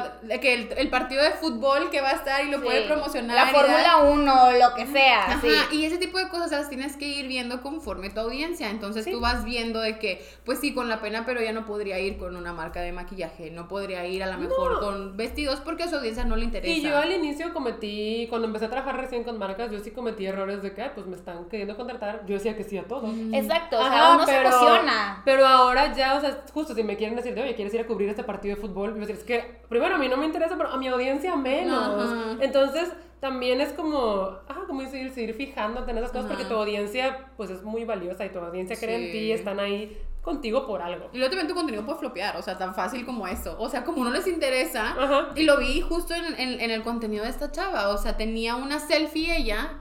que el, el partido de fútbol que va a estar y lo Sí. puede promocionar. La Fórmula 1, lo que sea, Ajá, sí. y ese tipo de cosas las tienes que ir viendo conforme tu audiencia. Entonces Sí. tú vas viendo de que, pues sí, con la pena, pero ya no podría ir con una marca de maquillaje, no podría ir a lo mejor No. con vestidos porque a su audiencia no le interesa. Y yo al inicio cometí, cuando empecé a trabajar recién con marcas, yo sí cometí errores de que, "Ay, pues me están queriendo contratar. Yo decía que sí a todo. Exacto, o sea, Ajá, uno se emociona. Pero ahora ya, o sea, justo si me quieren decir, de, oye, ¿quieres ir a cubrir este partido de fútbol? Yo decir, es que, primero, a mí no me interesa, pero a mi audiencia menos. Ajá. Entonces, también es como, ajá, como dice, ir, ir fijándote en esas cosas, porque tu audiencia, pues, es muy valiosa y tu audiencia cree en ti, están ahí contigo por algo. Y luego también tu contenido puede flopear, o sea, tan fácil como eso. O sea, como no les interesa. Ajá. Y lo vi justo en, en- en el contenido de esta chava. O sea, tenía una selfie ella,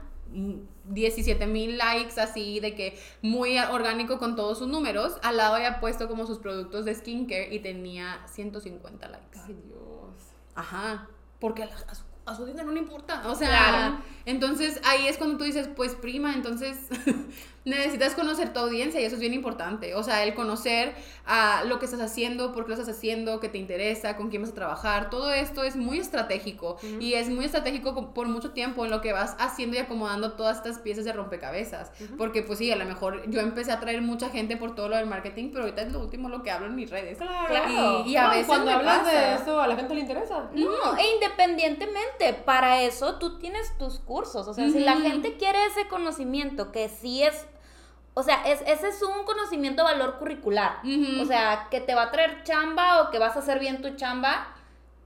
17 mil likes así, de que muy orgánico con todos sus números. Al lado había puesto como sus productos de skincare y tenía 150 likes. Ay, Dios. Ajá, porque a, a su, a su audiencia no le importa. O sea, Claro. entonces ahí es cuando tú dices, pues prima, entonces necesitas conocer tu audiencia y eso es bien importante. O sea, el conocer a lo que estás haciendo, por qué lo estás haciendo, qué te interesa, con quién vas a trabajar, todo esto es muy estratégico y es muy estratégico co- por mucho tiempo en lo que vas haciendo y acomodando todas estas piezas de rompecabezas. Porque pues sí, a lo mejor yo empecé a traer mucha gente por todo lo del marketing, pero ahorita es lo último lo que hablo en mis redes. Claro. Y, y a No, veces cuando hablas de eso, a la gente le interesa. No, e independientemente, para eso tú tienes tus cursos. O sea, si la gente quiere ese conocimiento, que sí es. O sea, es, ese es un conocimiento valor curricular. O sea, que te va a traer chamba o que vas a hacer bien tu chamba.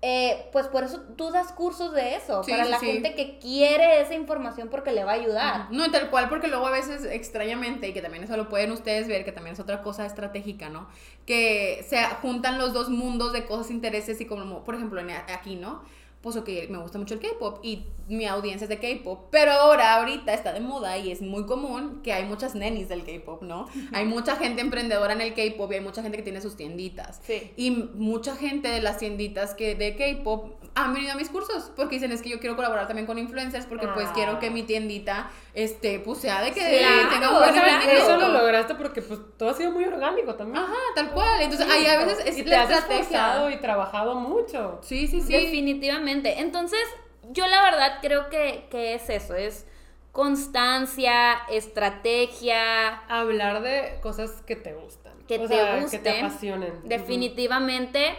eh, pues por eso tú das cursos de eso. Sí, para sí, la sí. gente que quiere esa información porque le va a ayudar. No, y tal cual, porque luego a veces extrañamente, y que también eso lo pueden ustedes ver, que también es otra cosa estratégica, ¿no? Que se juntan los dos mundos de cosas, intereses y como, por ejemplo, en- aquí, ¿no? Pues ok, me gusta mucho el K-pop y mi audiencia es de K-pop, pero ahora, ahorita está de moda y es muy común que hay muchas nenis del K-pop, ¿no? Hay mucha gente emprendedora en el K-pop y hay mucha gente que tiene sus tienditas. Sí. Y mucha gente de las tienditas que de K-pop han venido a mis cursos porque dicen es que yo quiero colaborar también con influencers porque pues Ah. quiero que mi tiendita este pues sea de que Claro, tenga un buen claro. rendimiento. Eso lo lograste porque pues todo ha sido muy orgánico también. Ajá, tal cual. Entonces ahí a veces es y te la has esforzado estrategia. y trabajado mucho. Sí, sí, sí. Definitivamente. Entonces, yo la verdad creo que, que es eso, es constancia, estrategia, Hablar de cosas que te gustan. que O te sea, guste. Que te apasionen. Definitivamente.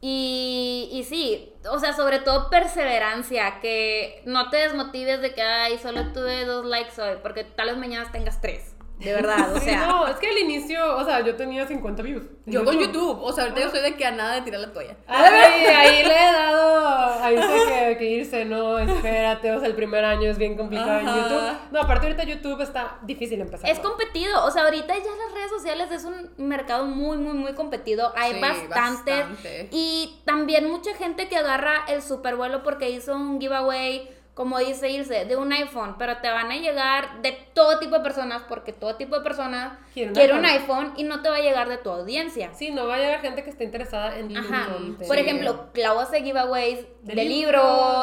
Y, y sí, o sea, sobre todo perseverancia, que no te desmotives de que, ay, solo tuve dos likes hoy, porque tal vez mañana tengas tres. De verdad, o Sí, sea. no, es que al inicio, o sea, yo tenía 50 views. Yo con YouTube, o sea, ahorita yo soy de que a nada de tirar la toalla. Ay, ahí le he dado, ahí sé que, que irse, no, espérate, o sea, el primer año es bien complicado en. YouTube. No, aparte ahorita YouTube está difícil empezar. Es competido, o sea, ahorita ya las redes sociales es un mercado muy, muy, muy competido. Hay Sí, bastantes. bastante. Y también mucha gente que agarra el super vuelo porque hizo un giveaway, como dice Ilse, de un iPhone, pero te van a llegar de todo tipo de personas porque todo tipo de personas Quiere quiere un iPhone. y no te va a llegar de tu audiencia. Sí, no va a llegar gente que esté interesada en Ajá. Por Sí. ejemplo, Clau hace giveaways de, De libros,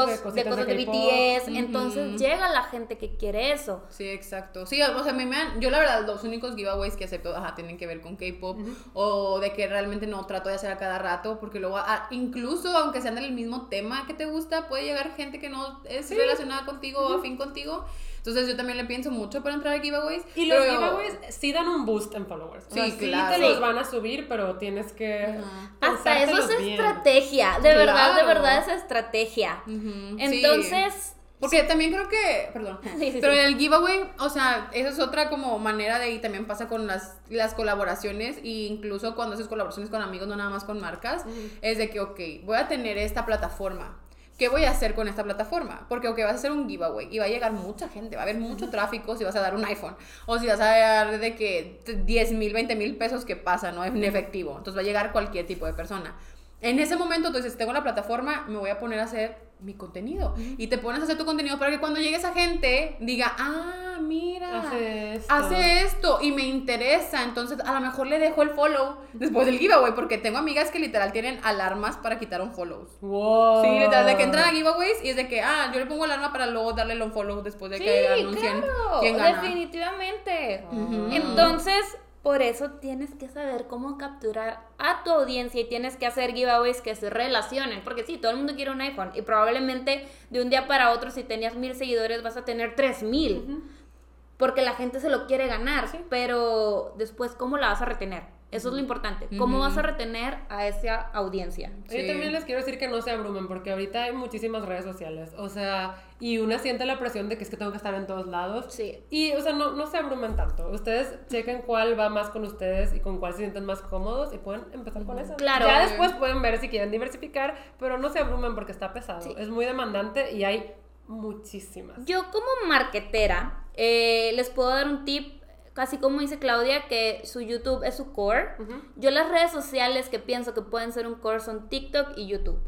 libros, de cosas de. BTS. Entonces llega la gente que quiere eso. Sí, exacto. Sí, o sea, a mí me han, yo la verdad, los únicos giveaways que acepto, ajá, tienen que ver con K-pop o de que realmente no trato de hacer a cada rato, porque luego, ah, incluso aunque sean del mismo tema que te gusta, puede llegar gente que no es relacionada contigo o afín contigo. Entonces yo también le pienso mucho para entrar a giveaways. Y los pero- giveaways sí dan un boost en followers. O sea, Sí, sí claro. te los Sí. van a subir, pero tienes que. Hasta eso es bien. estrategia. De verdad, de Claro. verdad es estrategia. Ujú, sí. Entonces, Porque también creo que, perdón, Sí, sí, pero sí. el giveaway, o sea, esa es otra como manera de, y también pasa con las, las colaboraciones, e incluso cuando haces colaboraciones con amigos, no nada más con marcas, es de que, ok, voy a tener esta plataforma. ¿Qué voy a hacer con esta plataforma? Porque, ok, vas a hacer un giveaway y va a llegar mucha gente, va a haber mucho tráfico si vas a dar un iPhone o si vas a dar de que 10 mil, 20 mil pesos que pasa, ¿no? En efectivo. Entonces va a llegar cualquier tipo de persona. En ese momento, tú dices, tengo la plataforma, me voy a poner a hacer mi contenido. Y te pones a hacer tu contenido para que cuando llegue esa gente diga, ah, mira, Hace esto. hace esto y me interesa. Entonces, a lo mejor le dejo el follow después del giveaway, porque tengo amigas que literal tienen alarmas para quitar un follow. Wow. Sí, literal, de que entran a giveaways y es de que, ah, yo le pongo alarma para luego darle el unfollow después de sí, que anuncien claro, quién gana. definitivamente. Entonces, por eso tienes que saber cómo capturar a tu audiencia y tienes que hacer giveaways que se relacionen. Porque sí, todo el mundo quiere un iPhone y probablemente de un día para otro, si tenías mil seguidores, vas a tener tres mil. Porque la gente se lo quiere ganar. Pero después, ¿cómo la vas a retener? Eso es lo importante. ¿Cómo vas a retener a esa audiencia? Yo Sí. también les quiero decir que no se abrumen, porque ahorita hay muchísimas redes sociales. O sea, y una siente la presión de que es que tengo que estar en todos lados. Sí. Y, o sea, no, no se abrumen tanto. Ustedes chequen cuál va más con ustedes y con cuál se sienten más cómodos y pueden empezar con eso. Claro. Ya después pueden ver si quieren diversificar, pero no se abrumen porque está pesado. Sí. Es muy demandante y hay muchísimas. Yo como marketera eh, les puedo dar un tip, casi como dice Claudia, que su YouTube es su core. Yo las redes sociales que pienso que pueden ser un core son TikTok y YouTube.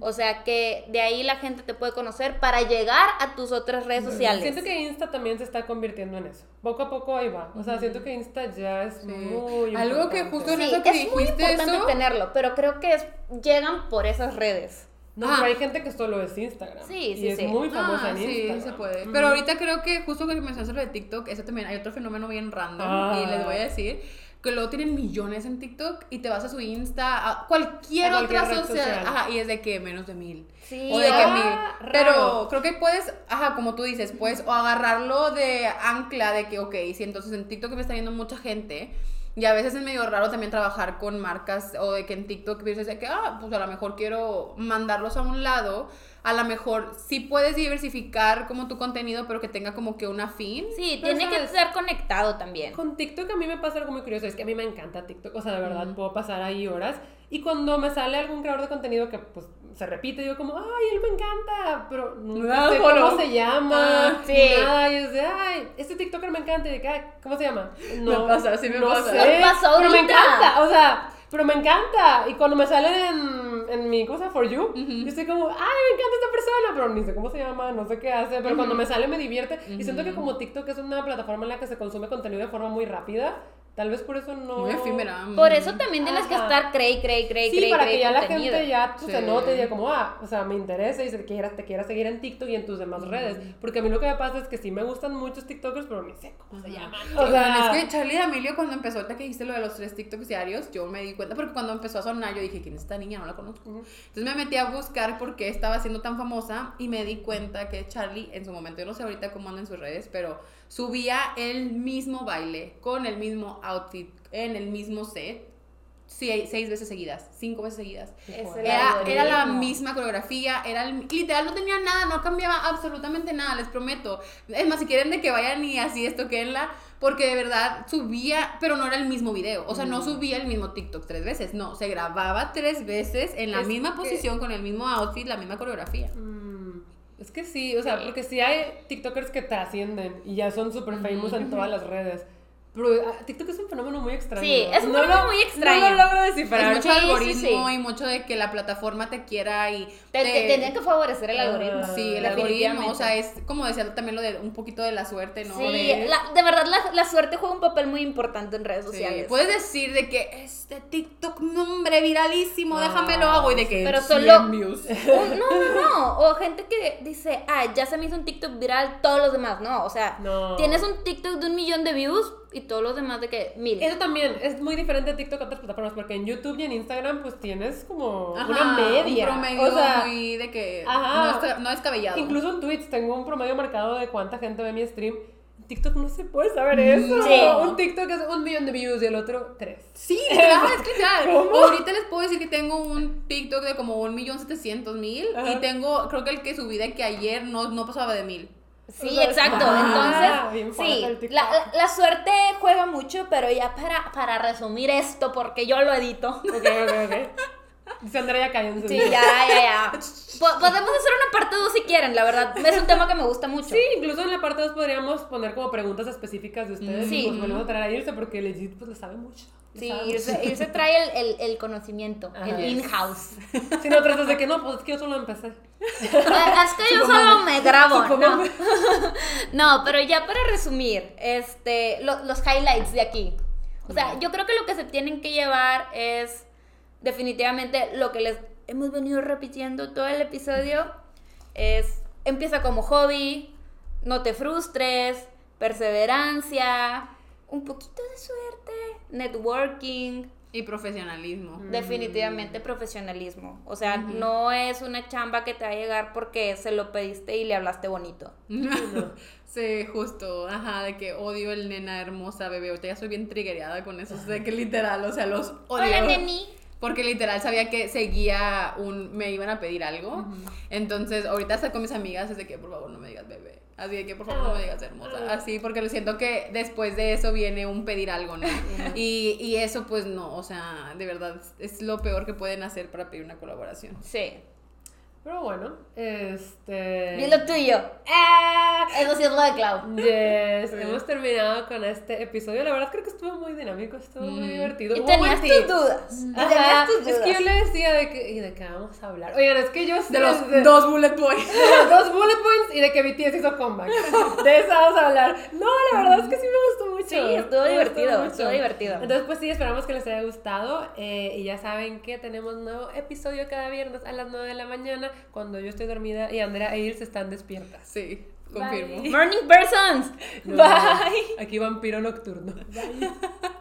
O sea que de ahí la gente te puede conocer para llegar a tus otras redes sociales. Siento que Insta también se está convirtiendo en eso. Poco a poco ahí va. O sea, siento que Insta ya es muy Algo que importante. justo en Sí, eso que es muy dijiste importante eso- tenerlo, pero creo que es- llegan por esas redes. No, Ah. pero hay gente que solo es Instagram. Sí, y sí, es sí. muy famosa Ah, en sí, Instagram. se puede. Ujú. Pero ahorita creo que justo que mencionaste lo de TikTok, eso también hay otro fenómeno bien random Ah. y les voy a decir que luego tienen millones en TikTok y te vas a su Insta, a cualquier, A cualquier otra red social, social. ajá, y es de que menos de mil. Sí. O de que Ah, mil. raro. Pero creo que puedes, ajá, como tú dices, puedes o agarrarlo de ancla de que, ok, si entonces en TikTok me está viendo mucha gente. Y a veces es medio raro también trabajar con marcas o de que en TikTok dices de que, ah, pues a lo mejor quiero mandarlos a un lado. A lo mejor sí puedes diversificar como tu contenido, pero que tenga como que una fin. Sí, Pero tiene que ser conectado también. Con TikTok a mí me pasa algo muy curioso, es que a mí me encanta TikTok, o sea, de verdad puedo pasar ahí horas y cuando me sale algún creador de contenido que pues se repite, digo como, ay, él me encanta, pero nunca Nada, sé cómo se llama, Ah, sí. nada, y es de, ay, este TikToker me encanta, y de que, "Ay, ¿cómo se llama? No, pasa, sí me no pasa. sé, Me pasó pero me encanta, o sea, pero me encanta, y cuando me sale en, en mi cosa, For You, yo estoy como, ay, me encanta esta persona, pero ni sé cómo se llama, no sé qué hace, pero cuando me sale me divierte, y siento que como TikTok es una plataforma en la que se consume contenido de forma muy rápida, tal vez por eso no... Muy efímera. Por eso también tienes que Ajá. estar crey, crey, crey, Sí, crey, para crey que ya la contenido. gente ya pues, se Sí. note y diga como, ah, o sea, me interesa y se quiera, te quiera seguir en TikTok y en tus demás redes. Porque a mí lo que me pasa es que sí me gustan muchos TikTokers, pero ni sé cómo se llaman. O sea, es que Charlie D'Amelio cuando empezó, ahorita que dijiste lo de los tres TikToks diarios, yo me di cuenta, porque cuando empezó a sonar yo dije, ¿quién es esta niña? No la conozco. Entonces me metí a buscar por qué estaba siendo tan famosa y me di cuenta que Charlie en su momento, yo no sé ahorita cómo anda en sus redes, pero subía el mismo baile, con el mismo outfit, en el mismo set, sí, seis veces seguidas, cinco veces seguidas. Era, era la misma coreografía, era el- literal no tenía nada, no cambiaba absolutamente nada, les prometo. Es más, si quieren de que vayan y así esto, la porque de verdad subía, pero no era el mismo video. O sea, no subía el mismo TikTok tres veces. No, se grababa tres veces en la Es misma que- posición, con el mismo outfit, la misma coreografía. Mm, Es que sí, o sea, porque sí hay TikTokers que trascienden y ya son súper famous en todas las redes. Pero ah, TikTok es un fenómeno muy extraño. Sí, es un No fenómeno lo- muy extraño. No lo logro descifrar. Es mucho Sí, algoritmo sí. y mucho de que la plataforma te quiera y Te, te- tendrían que favorecer el Ah, algoritmo. Sí, el algoritmo, o sea, es como decía también lo de un poquito de la suerte, ¿no? Sí, de, la- de verdad la, la suerte juega un papel muy importante en redes sociales. Puedes decir de que este TikTok, nombre viralísimo, déjame lo hago y de que Pero 100 solo- views. Un- no, no, no. O gente que dice, ah, ya se me hizo un TikTok viral, todos los demás. No, o sea, No. tienes un TikTok de un millón de views y todos los demás de que mil. Eso también es muy diferente de TikTok a otras plataformas, porque en YouTube y en Instagram pues tienes como Ajá, una media. Un promedio o sea, muy de que ajá. no, es, no es descabellado. incluso en Twitch tengo un promedio marcado de cuánta gente ve mi stream. En TikTok no se puede saber eso. Sí. Un TikTok es un millón de views y el otro tres. Sí, claro, es que claro. ¿Cómo? Ahorita les puedo decir que tengo un TikTok de como un millón setecientos mil y tengo, creo que el que subí de que ayer no, no pasaba de mil. Sí, O sea, exacto. ah, Entonces, sí, el la, la- la suerte juega mucho, pero ya para, para resumir esto, porque yo lo edito. Ok, ok, ok. Dice Andrea, cállense. Sí, ya, ya, ya. Po- podemos hacer una parte 2 si quieren, la verdad. Es un tema que me gusta mucho. Sí, incluso en la parte 2 podríamos poner como preguntas específicas de ustedes Sí. y pues volvemos a traer a Irse porque legit pues le sabe mucho. Sí, irse, irse trae el, el, el conocimiento, Ajá. el in-house. Si no tratas de que no, pues es que yo solo empecé. Ah, Es que yo solo me grabo, ¿no? No, pero ya para resumir, este, lo- los highlights de aquí. O sea, yo creo que lo que se tienen que llevar es definitivamente lo que les hemos venido repitiendo todo el episodio. Es, empieza como hobby, no te frustres, perseverancia, un poquito de suerte, networking, Y profesionalismo. definitivamente profesionalismo. O sea, no es una chamba que te va a llegar porque se lo pediste y le hablaste bonito. sí, justo, ajá, de que odio el nena hermosa bebé. Ahorita ya soy bien triggereada con eso, de que literal, o sea, los odio. Hola, neni. Porque literal sabía que seguía un. me iban a pedir algo. Entonces, ahorita hasta con mis amigas es de que por favor no me digas bebé. Así de que por favor no me digas hermosa. Así, porque lo siento que después de eso viene un pedir algo, ¿no? y, y eso, pues no, o sea, de verdad es lo peor que pueden hacer para pedir una colaboración. Sí. Pero bueno, este. Y lo tuyo. Ah, Eso sí es lo de Clau. Yes, Sí. hemos terminado con este episodio. La verdad creo que estuvo muy dinámico, estuvo muy Mm. divertido. Y tenías tus tip. dudas. Y Ajá, tenías tus Es que yo dudas. le decía de que, ¿y de qué vamos a hablar? Oigan, es que yo sé De los de- dos bullet points. de los dos bullet points y de que BTS hizo comeback. De eso vamos a hablar. No, la verdad es que sí me gustó mucho. Sí, estuvo Me divertido, estuvo divertido. Entonces, pues sí, esperamos que les haya gustado. eh, y ya saben que tenemos nuevo episodio cada viernes a las 9 de la mañana, cuando yo estoy dormida y Andrea e Ilse están despiertas. Sí, confirmo. Bye. Morning persons. Nos Bye. vemos. Aquí vampiro nocturno. Bye.